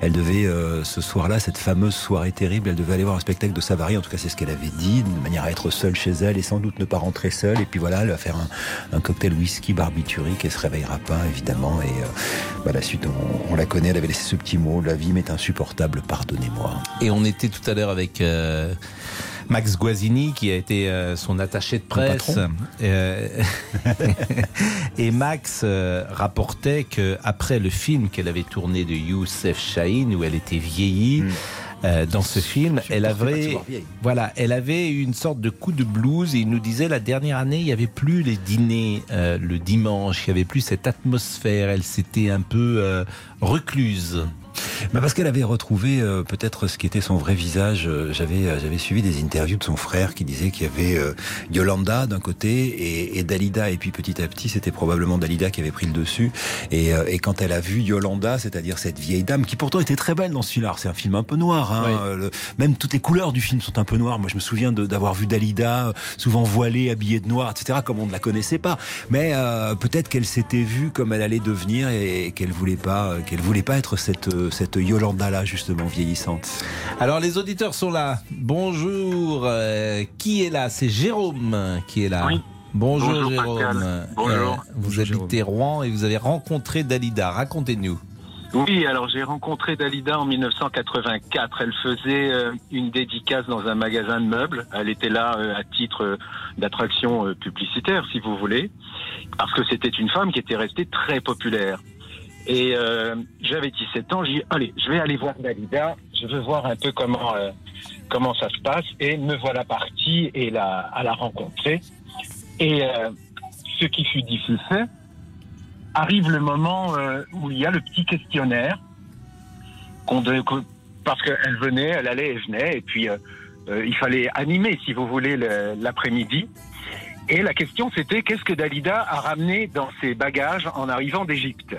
Elle, devait, ce soir-là, cette fameuse soirée terrible, elle devait aller voir un spectacle de Savary. En tout cas, c'est ce qu'elle avait dit, de manière à être seule chez elle et sans doute ne pas rentrer seule. Et puis voilà, elle va faire un, cocktail whisky barbiturique. Elle se réveillera pas, évidemment. Et bah, la suite, on, la connaît. Elle avait laissé ce petit mot la vie m'est insupportable, pardonnez-moi. Et on était tout à l'heure avec euh, Max Guazzini qui a été euh, son attaché de presse. Euh, <laughs> et Max rapportait que après le film qu'elle avait tourné de Youssef Chahine où elle était vieillie. Hmm. dans ce film, elle avait, voilà, elle avait une sorte de coup de blues et il nous disait la dernière année, il n'y avait plus les dîners le dimanche, il n'y avait plus cette atmosphère, elle s'était un peu recluse. Bah parce qu'elle avait retrouvé euh, peut-être ce qui était son vrai visage. Euh, j'avais euh, j'avais suivi des interviews de son frère qui disait qu'il y avait Yolanda d'un côté et, et, Dalida et puis petit à petit c'était probablement Dalida qui avait pris le dessus et, et quand elle a vu Yolanda, c'est-à-dire cette vieille dame qui pourtant était très belle dans ce film, c'est un film un peu noir, hein, même toutes les couleurs du film sont un peu noires. Moi je me souviens d'avoir vu Dalida souvent voilée, habillée de noir, etc. Comme on ne la connaissait pas, mais peut-être qu'elle s'était vue comme elle allait devenir et, qu'elle voulait pas qu'elle voulait pas être cette cette Yolanda là justement vieillissante. Alors les auditeurs sont là. Bonjour. Euh, qui est là? C'est Jérôme qui est là. Bonjour, Jérôme. Bonjour. Euh, vous habitez Rouen et vous avez rencontré Dalida. Racontez-nous. Oui, alors j'ai rencontré Dalida en 1984. Elle faisait euh, une dédicace dans un magasin de meubles. Elle était là à titre d'attraction publicitaire, si vous voulez, parce que c'était une femme qui était restée très populaire. Et euh, j'avais 17 ans, j'ai dit, allez, je vais aller voir Dalida, je veux voir un peu comment, euh, comment ça se passe. Et me voilà parti et la, à la rencontrer. Et euh, ce qui fut difficile, arrive le moment euh, où il y a le petit questionnaire, parce qu'elle venait, elle allait et venait, et puis il fallait animer, si vous voulez, l'après-midi. Et la question, c'était qu'est-ce que Dalida a ramené dans ses bagages en arrivant d'Égypte?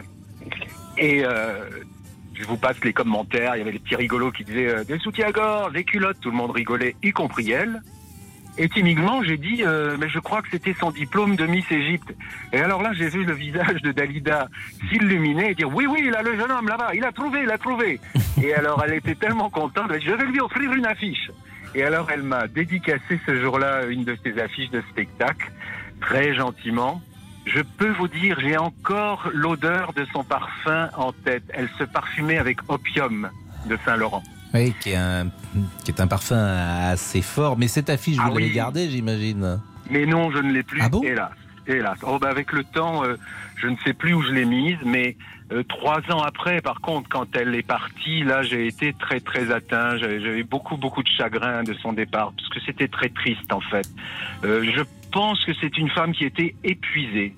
Et euh, je vous passe les commentaires. Il y avait les petits rigolos qui disaient euh, des soutiens à gorge, des culottes. Tout le monde rigolait, y compris elle. Et timidement, j'ai dit, euh, mais je crois que c'était son diplôme de Miss Égypte. Et alors là, j'ai vu le visage de Dalida s'illuminer et dire, oui, oui, il a le jeune homme là-bas, il a trouvé, il a trouvé. <laughs> et alors, elle était tellement contente, je vais lui offrir une affiche. Et alors, elle m'a dédicacé ce jour-là une de ses affiches de spectacle, très gentiment. Je peux vous dire, j'ai encore l'odeur de son parfum en tête. Elle se parfumait avec Opium de Saint-Laurent. Oui, qui est, un, qui est un parfum assez fort. Mais cette affiche, vous Ah l'avez oui. gardée, j'imagine. Mais non, je ne l'ai plus, Ah bon? Hélas. Hélas. Oh, bah, avec le temps, euh, je ne sais plus où je l'ai mise, mais euh, trois ans après, par contre, quand elle est partie, là, j'ai été très, très atteint. J'avais beaucoup, beaucoup de chagrin de son départ, parce que c'était très triste, en fait. Euh, je pense que c'est une femme qui était épuisée.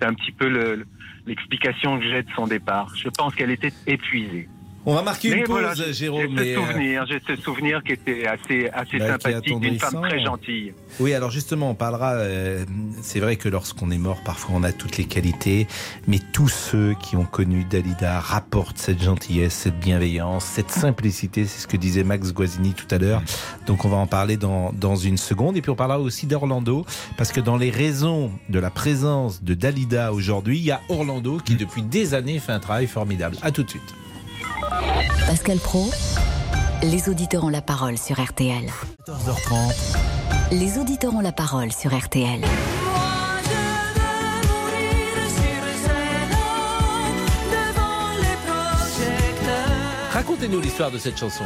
C'est un petit peu le- l'explication que j'ai de son départ. Je pense qu'elle était épuisée. On va marquer une Mais pause, voilà, Jérôme. J'ai ce euh, souvenir, ce souvenir qui était assez, assez Bah, sympathique, d'une femme très gentille. Oui, alors justement, on parlera. euh, c'est vrai que lorsqu'on est mort, parfois on a toutes les qualités, mais tous ceux qui ont connu Dalida rapportent cette gentillesse, cette bienveillance, cette simplicité. C'est ce que disait Max Guazzini tout à l'heure. Donc on va en parler dans, dans une seconde. Et puis on parlera aussi d'Orlando, parce que dans les raisons de la présence de Dalida aujourd'hui, il y a Orlando qui depuis des années fait un travail formidable. À tout de suite. Pascal Pro, les auditeurs ont la parole sur RTL. 14h30. Les auditeurs ont la parole sur RTL. Racontez-nous l'histoire de cette chanson.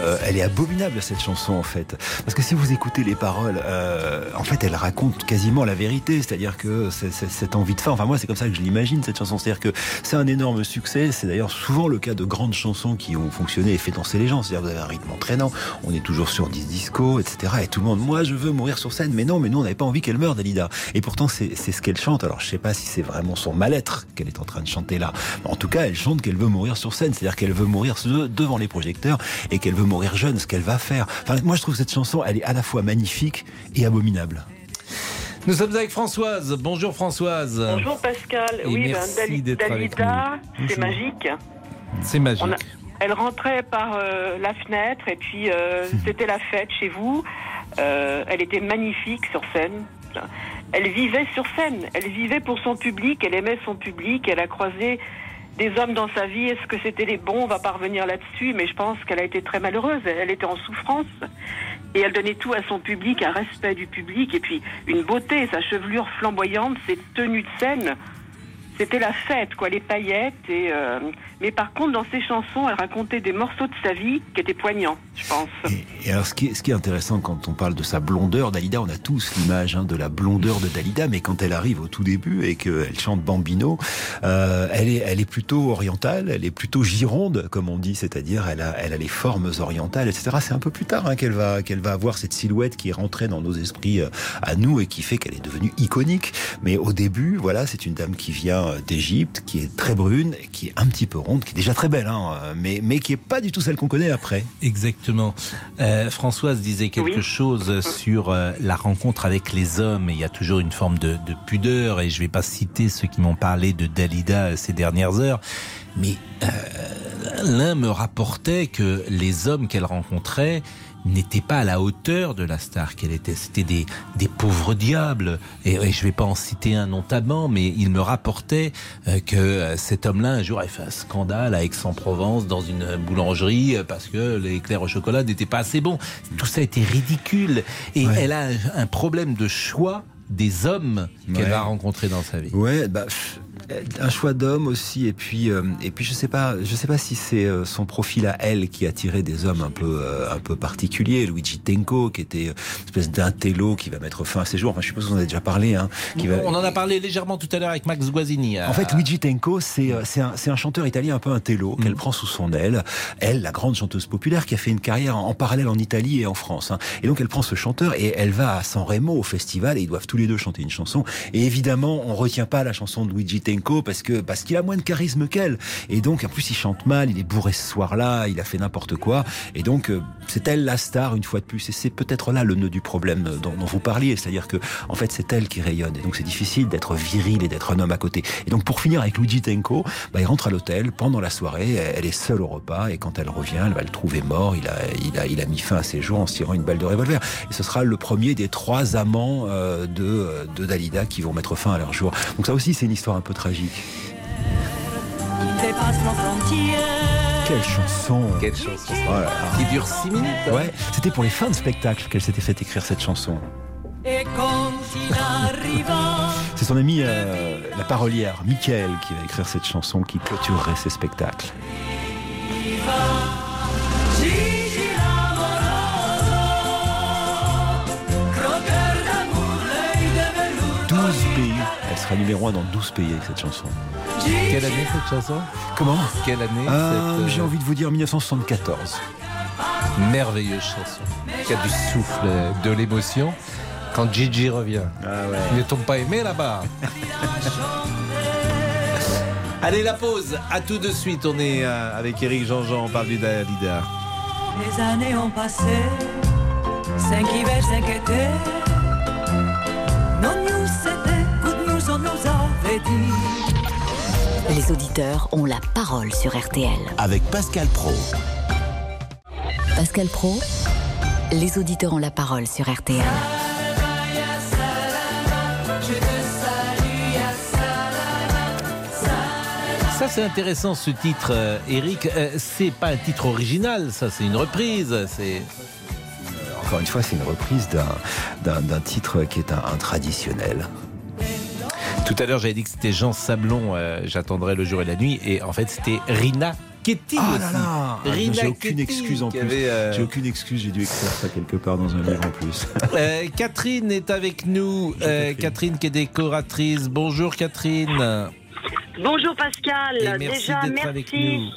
Euh, elle est abominable cette chanson en fait, parce que si vous écoutez les paroles, euh, en fait, elle raconte quasiment la vérité, c'est-à-dire que cette envie de fin. Enfin moi, c'est comme ça que je l'imagine cette chanson, c'est-à-dire que c'est un énorme succès. C'est d'ailleurs souvent le cas de grandes chansons qui ont fonctionné et fait danser les gens. C'est-à-dire vous avez un rythme entraînant, on est toujours sur 10 disco, etc. Et tout le monde, moi, je veux mourir sur scène, mais non, mais nous, on n'avait pas envie qu'elle meure, Dalida. Et pourtant, c'est ce qu'elle chante. Alors je sais pas si c'est vraiment son mal-être qu'elle est en train de chanter là. En tout cas, elle chante qu'elle veut mourir sur scène, c'est-à-dire qu'elle veut mourir de- devant les projecteurs et qu'elle veut mourir jeune, ce qu'elle va faire. Enfin, moi, je trouve cette chanson, elle est à la fois magnifique et abominable. Nous sommes avec Françoise. Bonjour Françoise. Bonjour Pascal. Et oui, ben, merci Dali- d'être avec Dalida, nous. c'est magique. C'est magique. A- elle rentrait par euh, la fenêtre et puis euh, <laughs> c'était la fête chez vous. Euh, elle était magnifique sur scène. Elle vivait sur scène. Elle vivait pour son public. Elle aimait son public. Elle a croisé des hommes dans sa vie. Est-ce que c'était les bons? On va pas revenir là-dessus, mais je pense qu'elle a été très malheureuse. Elle était en souffrance. Et elle donnait tout à son public, un respect du public, et puis une beauté, sa chevelure flamboyante, ses tenues de scène. C'était la fête, quoi, les paillettes. Et, euh, Mais par contre, dans ses chansons, elle racontait des morceaux de sa vie qui étaient poignants, je pense. Et alors, ce qui, est, intéressant quand on parle de sa blondeur, Dalida, on a tous l'image hein, de la blondeur de Dalida, mais quand elle arrive au tout début et qu'elle chante Bambino, euh, elle, est, plutôt orientale, elle est plutôt gironde, comme on dit, c'est-à-dire elle a, elle a les formes orientales, etc. C'est un peu plus tard hein, qu'elle va, qu'elle va avoir cette silhouette qui est rentrée dans nos esprits euh, à nous et qui fait qu'elle est devenue iconique. Mais au début, voilà, c'est une dame qui vient d'Égypte, qui est très brune, qui est un petit peu ronde, qui est déjà très belle, hein, mais, mais qui est pas du tout celle qu'on connaît après. Exactement. Euh, Françoise disait quelque chose sur euh, la rencontre avec les hommes. Et il y a toujours une forme de, de pudeur. Et je vais pas citer ceux qui m'ont parlé de Dalida euh, ces dernières heures. Mais euh, l'un me rapportait que les hommes qu'elle rencontrait n'étaient pas à la hauteur de la star qu'elle était. C'était des, des pauvres diables. Et, et je vais pas en citer un notamment, mais il me rapportait euh, que euh, cet homme-là, un jour, a fait un scandale à Aix-en-Provence dans une boulangerie euh, parce que l'éclair au chocolat n'était pas assez bon. Tout ça était ridicule. Et elle a un, problème de choix des hommes qu'elle Ouais. va rencontrer dans sa vie. Ouais, bah, un choix d'homme aussi, et puis, euh, et puis je sais pas, je sais pas si c'est euh, son profil à elle qui attirait des hommes un peu, euh, un peu particuliers. Luigi Tenco, qui était euh, une espèce d'intello qui va mettre fin à ses jours. Enfin, je suppose qu'on en a déjà parlé, hein. Qui va, On en a parlé légèrement tout à l'heure avec Max Guazzini. en fait, Luigi Tenco, c'est euh, c'est un, c'est un chanteur italien un peu intello Mm. qu'elle prend sous son aile. Elle, la grande chanteuse populaire, qui a fait une carrière en, en parallèle en Italie et en France. hein. Et donc, elle prend ce chanteur et elle va à San Remo au festival et ils doivent tous les deux chanter une chanson. Et évidemment, on retient pas la chanson de Luigi Tenco Parce que parce qu'il a moins de charisme qu'elle. Et donc, en plus, il chante mal, il est bourré ce soir-là, il a fait n'importe quoi. Et donc, euh, c'est elle la star une fois de plus. Et c'est peut-être là le nœud du problème dont, vous parliez, c'est-à-dire que en fait, c'est elle qui rayonne. Et donc, c'est difficile d'être viril et d'être un homme à côté. Et donc, pour finir avec Luigi Tenko, bah, il rentre à l'hôtel pendant la soirée. Elle est seule au repas et quand elle revient, elle va le trouver mort. Il a, il a, il a mis fin à ses jours en tirant une balle de revolver. Et ce sera le premier des trois amants euh, de, de Dalida qui vont mettre fin à leur jour. Donc ça aussi, c'est une histoire un peu tragique. Quelle chanson Quelle. Qui dure 6 minutes. hein. Ouais, c'était pour les fins de spectacle qu'elle s'était fait écrire cette chanson. <laughs> C'est son ami, euh, la parolière, Michael, qui va écrire cette chanson qui clôturerait ses spectacles. Sera numéro 1 dans 12 pays avec cette chanson. Quelle année cette chanson? Comment? Quelle année Euh, cette, euh, J'ai envie de vous dire 1974. merveilleuse chanson qui a du souffle, de l'émotion. Quand Gigi revient, ne t'ont pas aimé là-bas? <laughs> Allez, la pause. À tout de suite. On est euh, avec Eric Jean-Jean. On parle du Dalida. Les années ont passé, cinq hivers, cinq étés. Les auditeurs ont la parole sur RTL. Avec Pascal Pro. Pascal Pro, les auditeurs ont la parole sur RTL. Ça, c'est intéressant ce titre, euh, Eric. Euh, c'est pas un titre original, ça, c'est une reprise. C'est. Encore une fois, c'est une reprise d'un- titre qui est un, un traditionnel. Tout à l'heure, j'avais dit que c'était Jean Sablon. euh, J'attendrai le jour et la nuit. Et en fait, c'était Rina Ketty. Ah aussi. là là Rina J'ai aucune excuse en plus. euh, J'ai aucune excuse, j'ai dû écrire ça quelque part dans un livre en plus. <laughs> Euh, Catherine est avec nous. Euh, Catherine qui est décoratrice. Bonjour Catherine. Bonjour Pascal, Et merci déjà d'être merci. avec nous.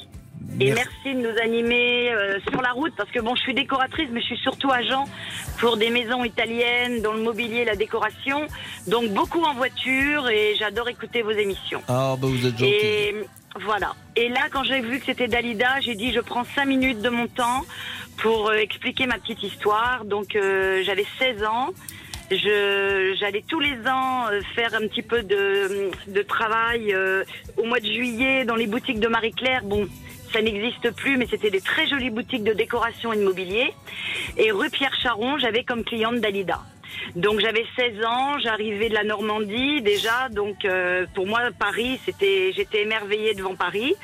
Et Merci. merci de nous animer euh, sur la route parce que bon, je suis décoratrice, mais je suis surtout agent pour des maisons italiennes dans le mobilier la décoration. Donc beaucoup en voiture et j'adore écouter vos émissions. Ah, bah vous êtes gentil. Et voilà. Et là, quand j'ai vu que c'était Dalida, j'ai dit je prends cinq minutes de mon temps pour euh, expliquer ma petite histoire. Donc euh, j'avais 16 ans. Je, j'allais tous les ans faire un petit peu de, de travail euh, au mois de juillet dans les boutiques de Marie-Claire. Bon, ça n'existe plus, mais c'était des très jolies boutiques de décoration et de mobilier. Et rue Pierre Charon, j'avais comme cliente Dalida. Donc j'avais 16 ans, j'arrivais de la Normandie déjà, donc euh, pour moi Paris, c'était, j'étais émerveillée devant Paris.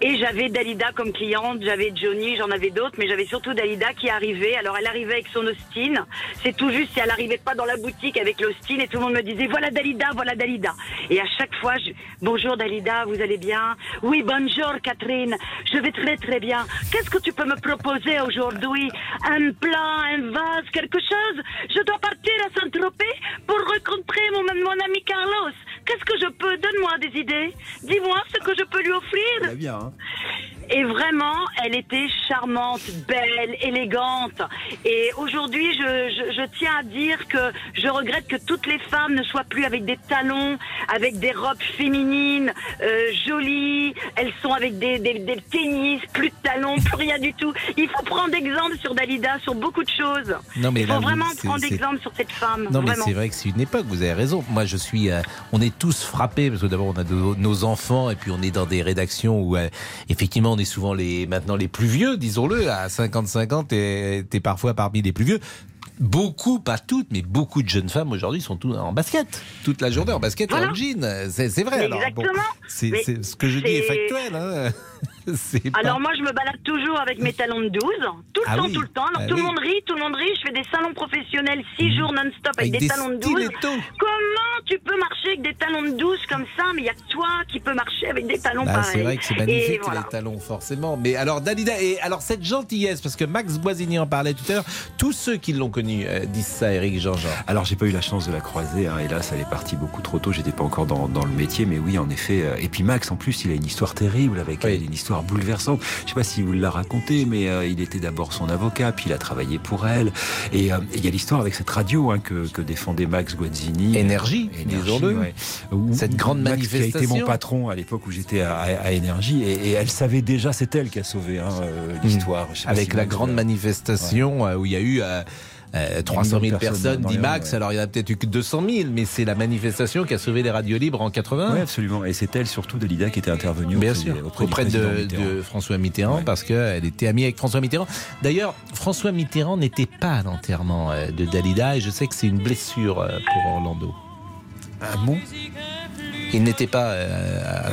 Et j'avais Dalida comme cliente, j'avais Johnny, j'en avais d'autres, mais j'avais surtout Dalida qui arrivait. Alors elle arrivait avec son Austin, c'est tout juste si elle arrivait pas dans la boutique avec l'Austin et tout le monde me disait voilà Dalida, voilà Dalida. Et à chaque fois, je, bonjour Dalida, vous allez bien? Oui, bonjour Catherine, je vais très très bien. Qu'est-ce que tu peux me proposer aujourd'hui? Un plat, un vase, quelque chose? Je dois partir à Saint-Tropez pour rencontrer mon, ami Carlos. Qu'est-ce que je peux Donne-moi des idées. Dis-moi ce que je peux lui offrir. bien, hein Et vraiment, elle était charmante, belle, élégante. Et aujourd'hui, je, je, je tiens à dire que je regrette que toutes les femmes ne soient plus avec des talons, avec des robes féminines, euh, jolies. Elles sont avec des, des, des tennis, plus de talons, plus rien du tout. Il faut prendre exemple sur Dalida, sur beaucoup de choses. Non, mais Il faut là, vraiment prendre exemple sur cette femme. Non, mais c'est vrai que c'est une époque, vous avez raison. Moi, je suis. euh, on est tous frappés, parce que d'abord, on a de- nos enfants, et puis on est dans des rédactions où, euh, effectivement, on est souvent les, maintenant les plus vieux, disons-le. À 55 ans, t'es es parfois parmi les plus vieux. Beaucoup, pas toutes, mais beaucoup de jeunes femmes aujourd'hui sont tout en basket. Toute la journée en basket et en jean. C'est vrai. Mais alors, bon, c'est- ce que je dis est factuel. Hein. Pas- Alors moi je me balade toujours avec mes talons de 12, tout le Ah temps, oui. tout le temps. Alors Ah tout oui. le monde rit, tout le monde rit. Je fais des salons professionnels 6 jours non-stop avec, Avec des, des talons de 12. stilettos. Comment tu peux marcher avec des talons de 12 comme ça? Mais il y a que toi qui peux marcher avec des talons Bah, pareils. c'est vrai que c'est magnifique voilà. les talons forcément. Mais alors Dalida et alors cette gentillesse parce que Max Boisigny en parlait tout à l'heure. Tous ceux qui l'ont connu euh, disent ça, Eric Jean-Jean. Alors j'ai pas eu la chance de la croiser, hein, hélas elle est partie beaucoup trop tôt, j'étais pas encore dans, dans le métier, mais oui en effet. euh, Et puis Max en plus il a une histoire terrible avec elle, une histoire histoire bouleversante. Je sais pas si vous l'a raconté, mais euh, il était d'abord son avocat, puis il a travaillé pour elle. Et euh, il y a l'histoire avec cette radio hein, que, que défendait Max Guazzini. Énergie, disons-le. ouais. Où- Cette grande Max, Qui a été manifestation. mon patron à l'époque où j'étais à, à- à Énergie, et, et elle savait déjà, c'est elle qui a sauvé hein, euh, l'histoire. Avec la grande manifestation euh, où il y a eu euh, euh, 300 000 millions de personnes, dit Max. ouais. Alors il y en a peut-être eu que 200 000, mais c'est la manifestation qui a sauvé les radios libres en 80. Oui, absolument. Et c'est elle surtout, Dalida, qui était intervenue Bien auprès, sûr, auprès, auprès, du président de, Mitterrand. de François Mitterrand parce qu'elle était amie avec François Mitterrand. D'ailleurs, François Mitterrand n'était pas à l'enterrement euh, de Dalida et je sais que c'est une blessure euh, pour Orlando. Ah bon? Il n'était pas euh, à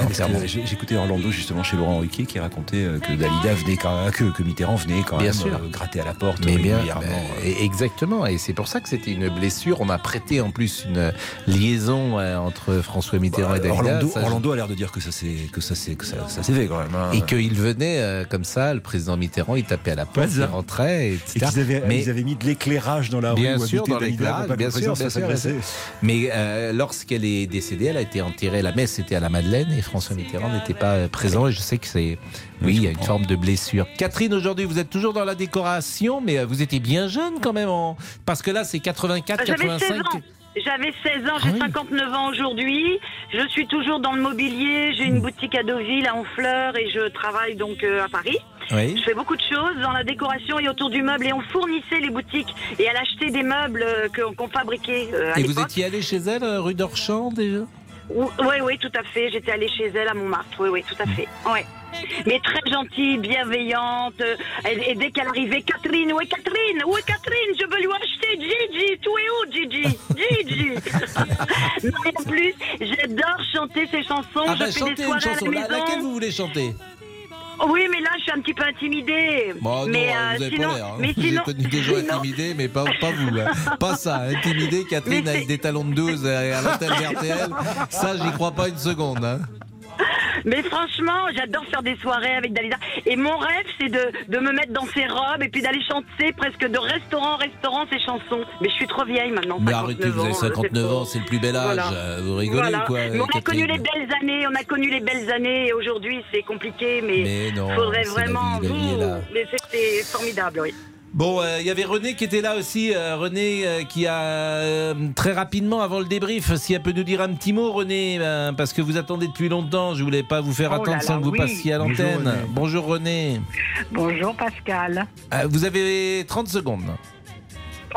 J'écoutais Orlando justement chez Laurent Ruquier qui racontait euh, que Dalida venait quand que, que Mitterrand venait quand Bien même sûr. euh, gratter à la porte Mais bien, ben, et- exactement, et c'est pour ça que c'était une blessure. On a prêté en plus une liaison euh, entre François Mitterrand et Dalida. Orlando, Ça, Orlando a l'air de dire que ça s'est que ça que ça, ça s'est fait quand même. hein. Et qu'il venait euh, comme ça, le président Mitterrand, il tapait à la porte, il rentrait, Et etc. qu'ils avaient, Mais ils avaient mis de l'éclairage dans la rue bien sûr, dans Dalida l'éclairage, bien sûr. Mais euh, lorsqu'elle est décédée, elle a été enterrée. La messe était à la Madeleine et François Mitterrand n'était pas euh, présent. Et je sais que c'est, oui, il y a une forme de blessure. Catherine, aujourd'hui, vous êtes toujours dans la décoration, mais euh, vous étiez bien jeune quand même, en... parce que là, c'est 84, J'avais 16 85. ans. J'avais 16 ans, j'ai 59 ans aujourd'hui. Je suis toujours dans le mobilier. J'ai une boutique à Deauville, à Honfleur, et je travaille donc euh, à Paris. Oui. Je fais beaucoup de choses dans la décoration et autour du meuble. Et on fournissait les boutiques et elle achetait des meubles qu'on fabriquait à Et vous étiez allé chez elle, rue d'Orchamps, déjà? Oui, oui, tout à fait. J'étais allée chez elle à Montmartre. Oui, oui, tout à fait. Ouais. Mais très gentille, bienveillante. Et, et dès qu'elle arrivait, Catherine, où est Catherine Où est Catherine Je veux lui acheter Gigi. Tu es où, Gigi? Gigi. <laughs> Mais en plus, j'adore chanter ces chansons. Ah je bah, fais des soirées chanson. à la La- maison. laquelle vous voulez chanter? Oui, mais là, je suis un petit peu intimidée. Bon, mais non, euh, vous avez sinon, pas l'air. hein. mais sinon, gens <laughs> sinon- intimidés, mais pas, pas vous. hein. Pas ça, intimidé, Catherine, avec des talons de 12 à l'antenne RTL. Ça, j'y crois pas une seconde. hein. <laughs> Mais franchement, j'adore faire des soirées avec Dalida. Et mon rêve, c'est de, de me mettre dans ses robes et puis d'aller chanter presque de restaurant en restaurant ces chansons. Mais je suis trop vieille maintenant. Mais 59 arrêtez, vous avez ans, 59 ans, c'est le plus bel âge. Voilà. Euh, Vous rigolez Voilà. quoi Mais on a connu les belles années, on a connu les belles années et aujourd'hui c'est compliqué, mais, Mais non, faudrait vraiment vie, vous. Mais c'était formidable, oui. Bon, euh, il y avait René qui était là aussi. euh, René euh, qui a euh, très rapidement avant le débrief, si elle peut nous dire un petit mot, René, euh, parce que vous attendez depuis longtemps. Je voulais pas vous faire Oh attendre là, sans que vous oui. passiez à l'antenne. Bonjour René. Bonjour Pascal. Euh, vous avez 30 secondes.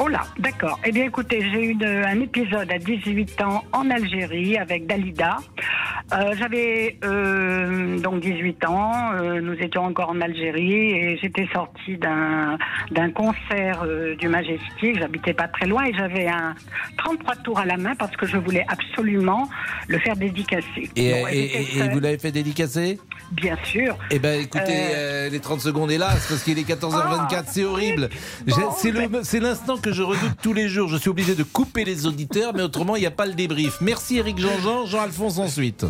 Oh là, d'accord. Eh bien écoutez, j'ai eu un épisode à 18 ans en Algérie avec Dalida. Euh, J'avais euh, donc 18 ans, euh, nous étions encore en Algérie et j'étais sortie d'un d'un concert euh, du Majestic, j'habitais pas très loin et j'avais un 33 tours à la main parce que je voulais absolument le faire dédicacer. Et, Bon, et- j'étais et- et seule, vous l'avez fait dédicacer? Bien sûr. Eh ben écoutez, les 30 secondes hélas, parce qu'il est 14h24, c'est horrible. J'ai- C'est le- c'est l'instant que je redoute tous les jours. Je suis obligé de couper les auditeurs, mais autrement, il n'y a pas le débrief. Merci Eric Jean-Jean, Jean-Alphonse ensuite.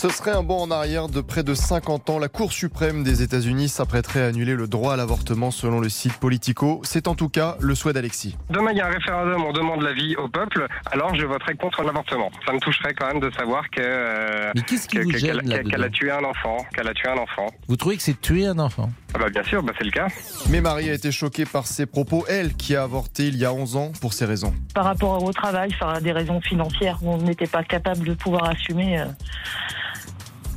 Ce serait un bond en arrière de près de 50 ans. La Cour suprême des États-Unis s'apprêterait à annuler le droit à l'avortement selon le site Politico. C'est en tout cas le souhait d'Alexis. Demain, il y a un référendum, on demande l'avis au peuple, alors je voterai contre l'avortement. Ça me toucherait quand même de savoir que. euh, Mais qu'est-ce qui que- vous que- gêne qu'elle- a tué un enfant, qu'elle a tué un enfant. Vous trouvez que c'est tuer un enfant? Ah bah bien sûr, bah c'est le cas. Mais Marie a été choquée par ses propos, elle qui a avorté il y a 11 ans pour ces raisons. par rapport au travail, enfin, des raisons financières. On n'était pas capable de pouvoir assumer, euh,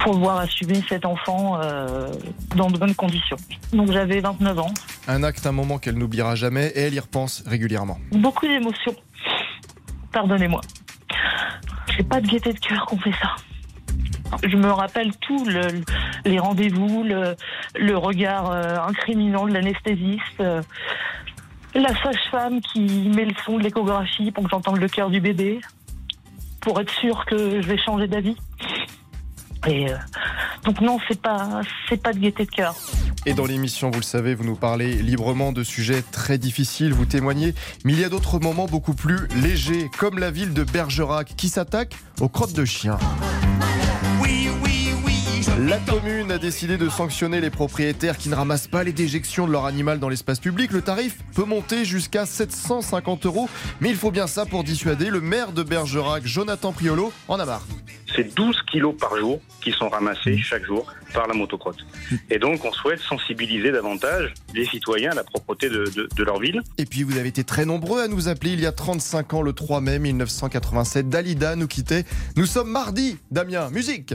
pouvoir assumer cet enfant euh, dans de bonnes conditions. Donc j'avais 29 ans, Un acte, un moment qu'elle n'oubliera jamais et elle y repense régulièrement. beaucoup d'émotions. Pardonnez-moi. C'est pas de gaieté de cœur qu'on fait ça. Je me rappelle tout, le- les rendez-vous, le, le regard euh, incriminant de l'anesthésiste, euh, la sage-femme qui met le son de l'échographie pour que j'entende le cœur du bébé, pour être sûr que je vais changer d'avis. Et euh, donc non, c'est pas, c'est pas de gaieté de cœur. Et dans l'émission, vous le savez, vous nous parlez librement de sujets très difficiles, vous témoignez, mais il y a d'autres moments beaucoup plus légers, comme la ville de Bergerac qui s'attaque aux crottes de chiens. La commune a décidé de sanctionner les propriétaires qui ne ramassent pas les déjections de leur animal dans l'espace public. Le tarif peut monter jusqu'à 750 euros, mais il faut bien ça pour dissuader. Le maire de Bergerac, Jonathan Priolo, en a marre. C'est 12 kilos par jour qui sont ramassés chaque jour par la motocrotte. Et donc, on souhaite sensibiliser davantage les citoyens à la propreté de, de- de leur ville. Et puis vous avez été très nombreux à nous appeler il y a 35 ans, le 3 mai 1987. Dalida nous quittait. Nous sommes mardi. Damien, musique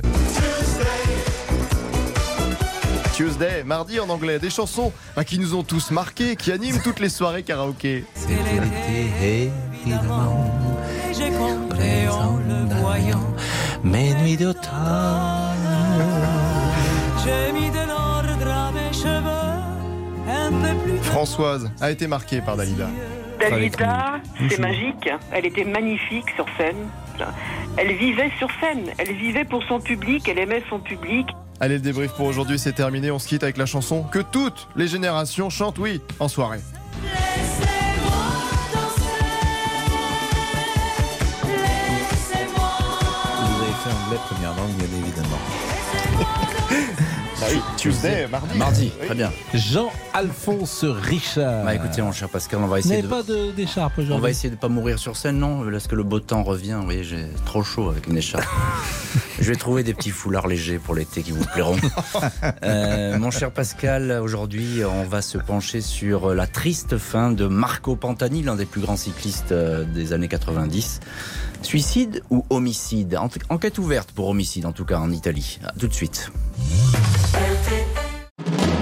Tuesday, mardi en anglais, des chansons bah, qui nous ont tous marqués, qui animent toutes les soirées karaoké. évidemment J'ai compris en le voyant. Mes nuits d'automne. J'ai mis de l'ordre à mes cheveux. Un peu plus. Françoise a été marquée par Dalida. Dalida, c'est magique. Elle était magnifique sur scène. Elle vivait sur scène. Elle vivait pour son public. Elle aimait son public. Allez, le débrief pour aujourd'hui, c'est terminé. On se quitte avec la chanson que toutes les générations chantent, oui, en soirée. Fait anglais première langue, bien évidemment. Bah oui, Tuesday, mardi. Mardi, Oui. très bien. Jean-Alphonse Richard. Bah écoutez, mon cher Pascal, on va essayer de... pas d'écharpe aujourd'hui On va essayer de pas mourir sur scène, non Lorsque le beau temps revient, vous voyez, j'ai trop chaud avec une écharpe. <laughs> Je vais trouver des petits foulards légers pour l'été qui vous plairont. <laughs> Euh, mon cher Pascal, aujourd'hui, on va se pencher sur la triste fin de Marco Pantani, l'un des plus grands cyclistes euh, des années 90. Suicide ou homicide? Enquête ouverte pour homicide, en tout cas en Italie. Tout de suite.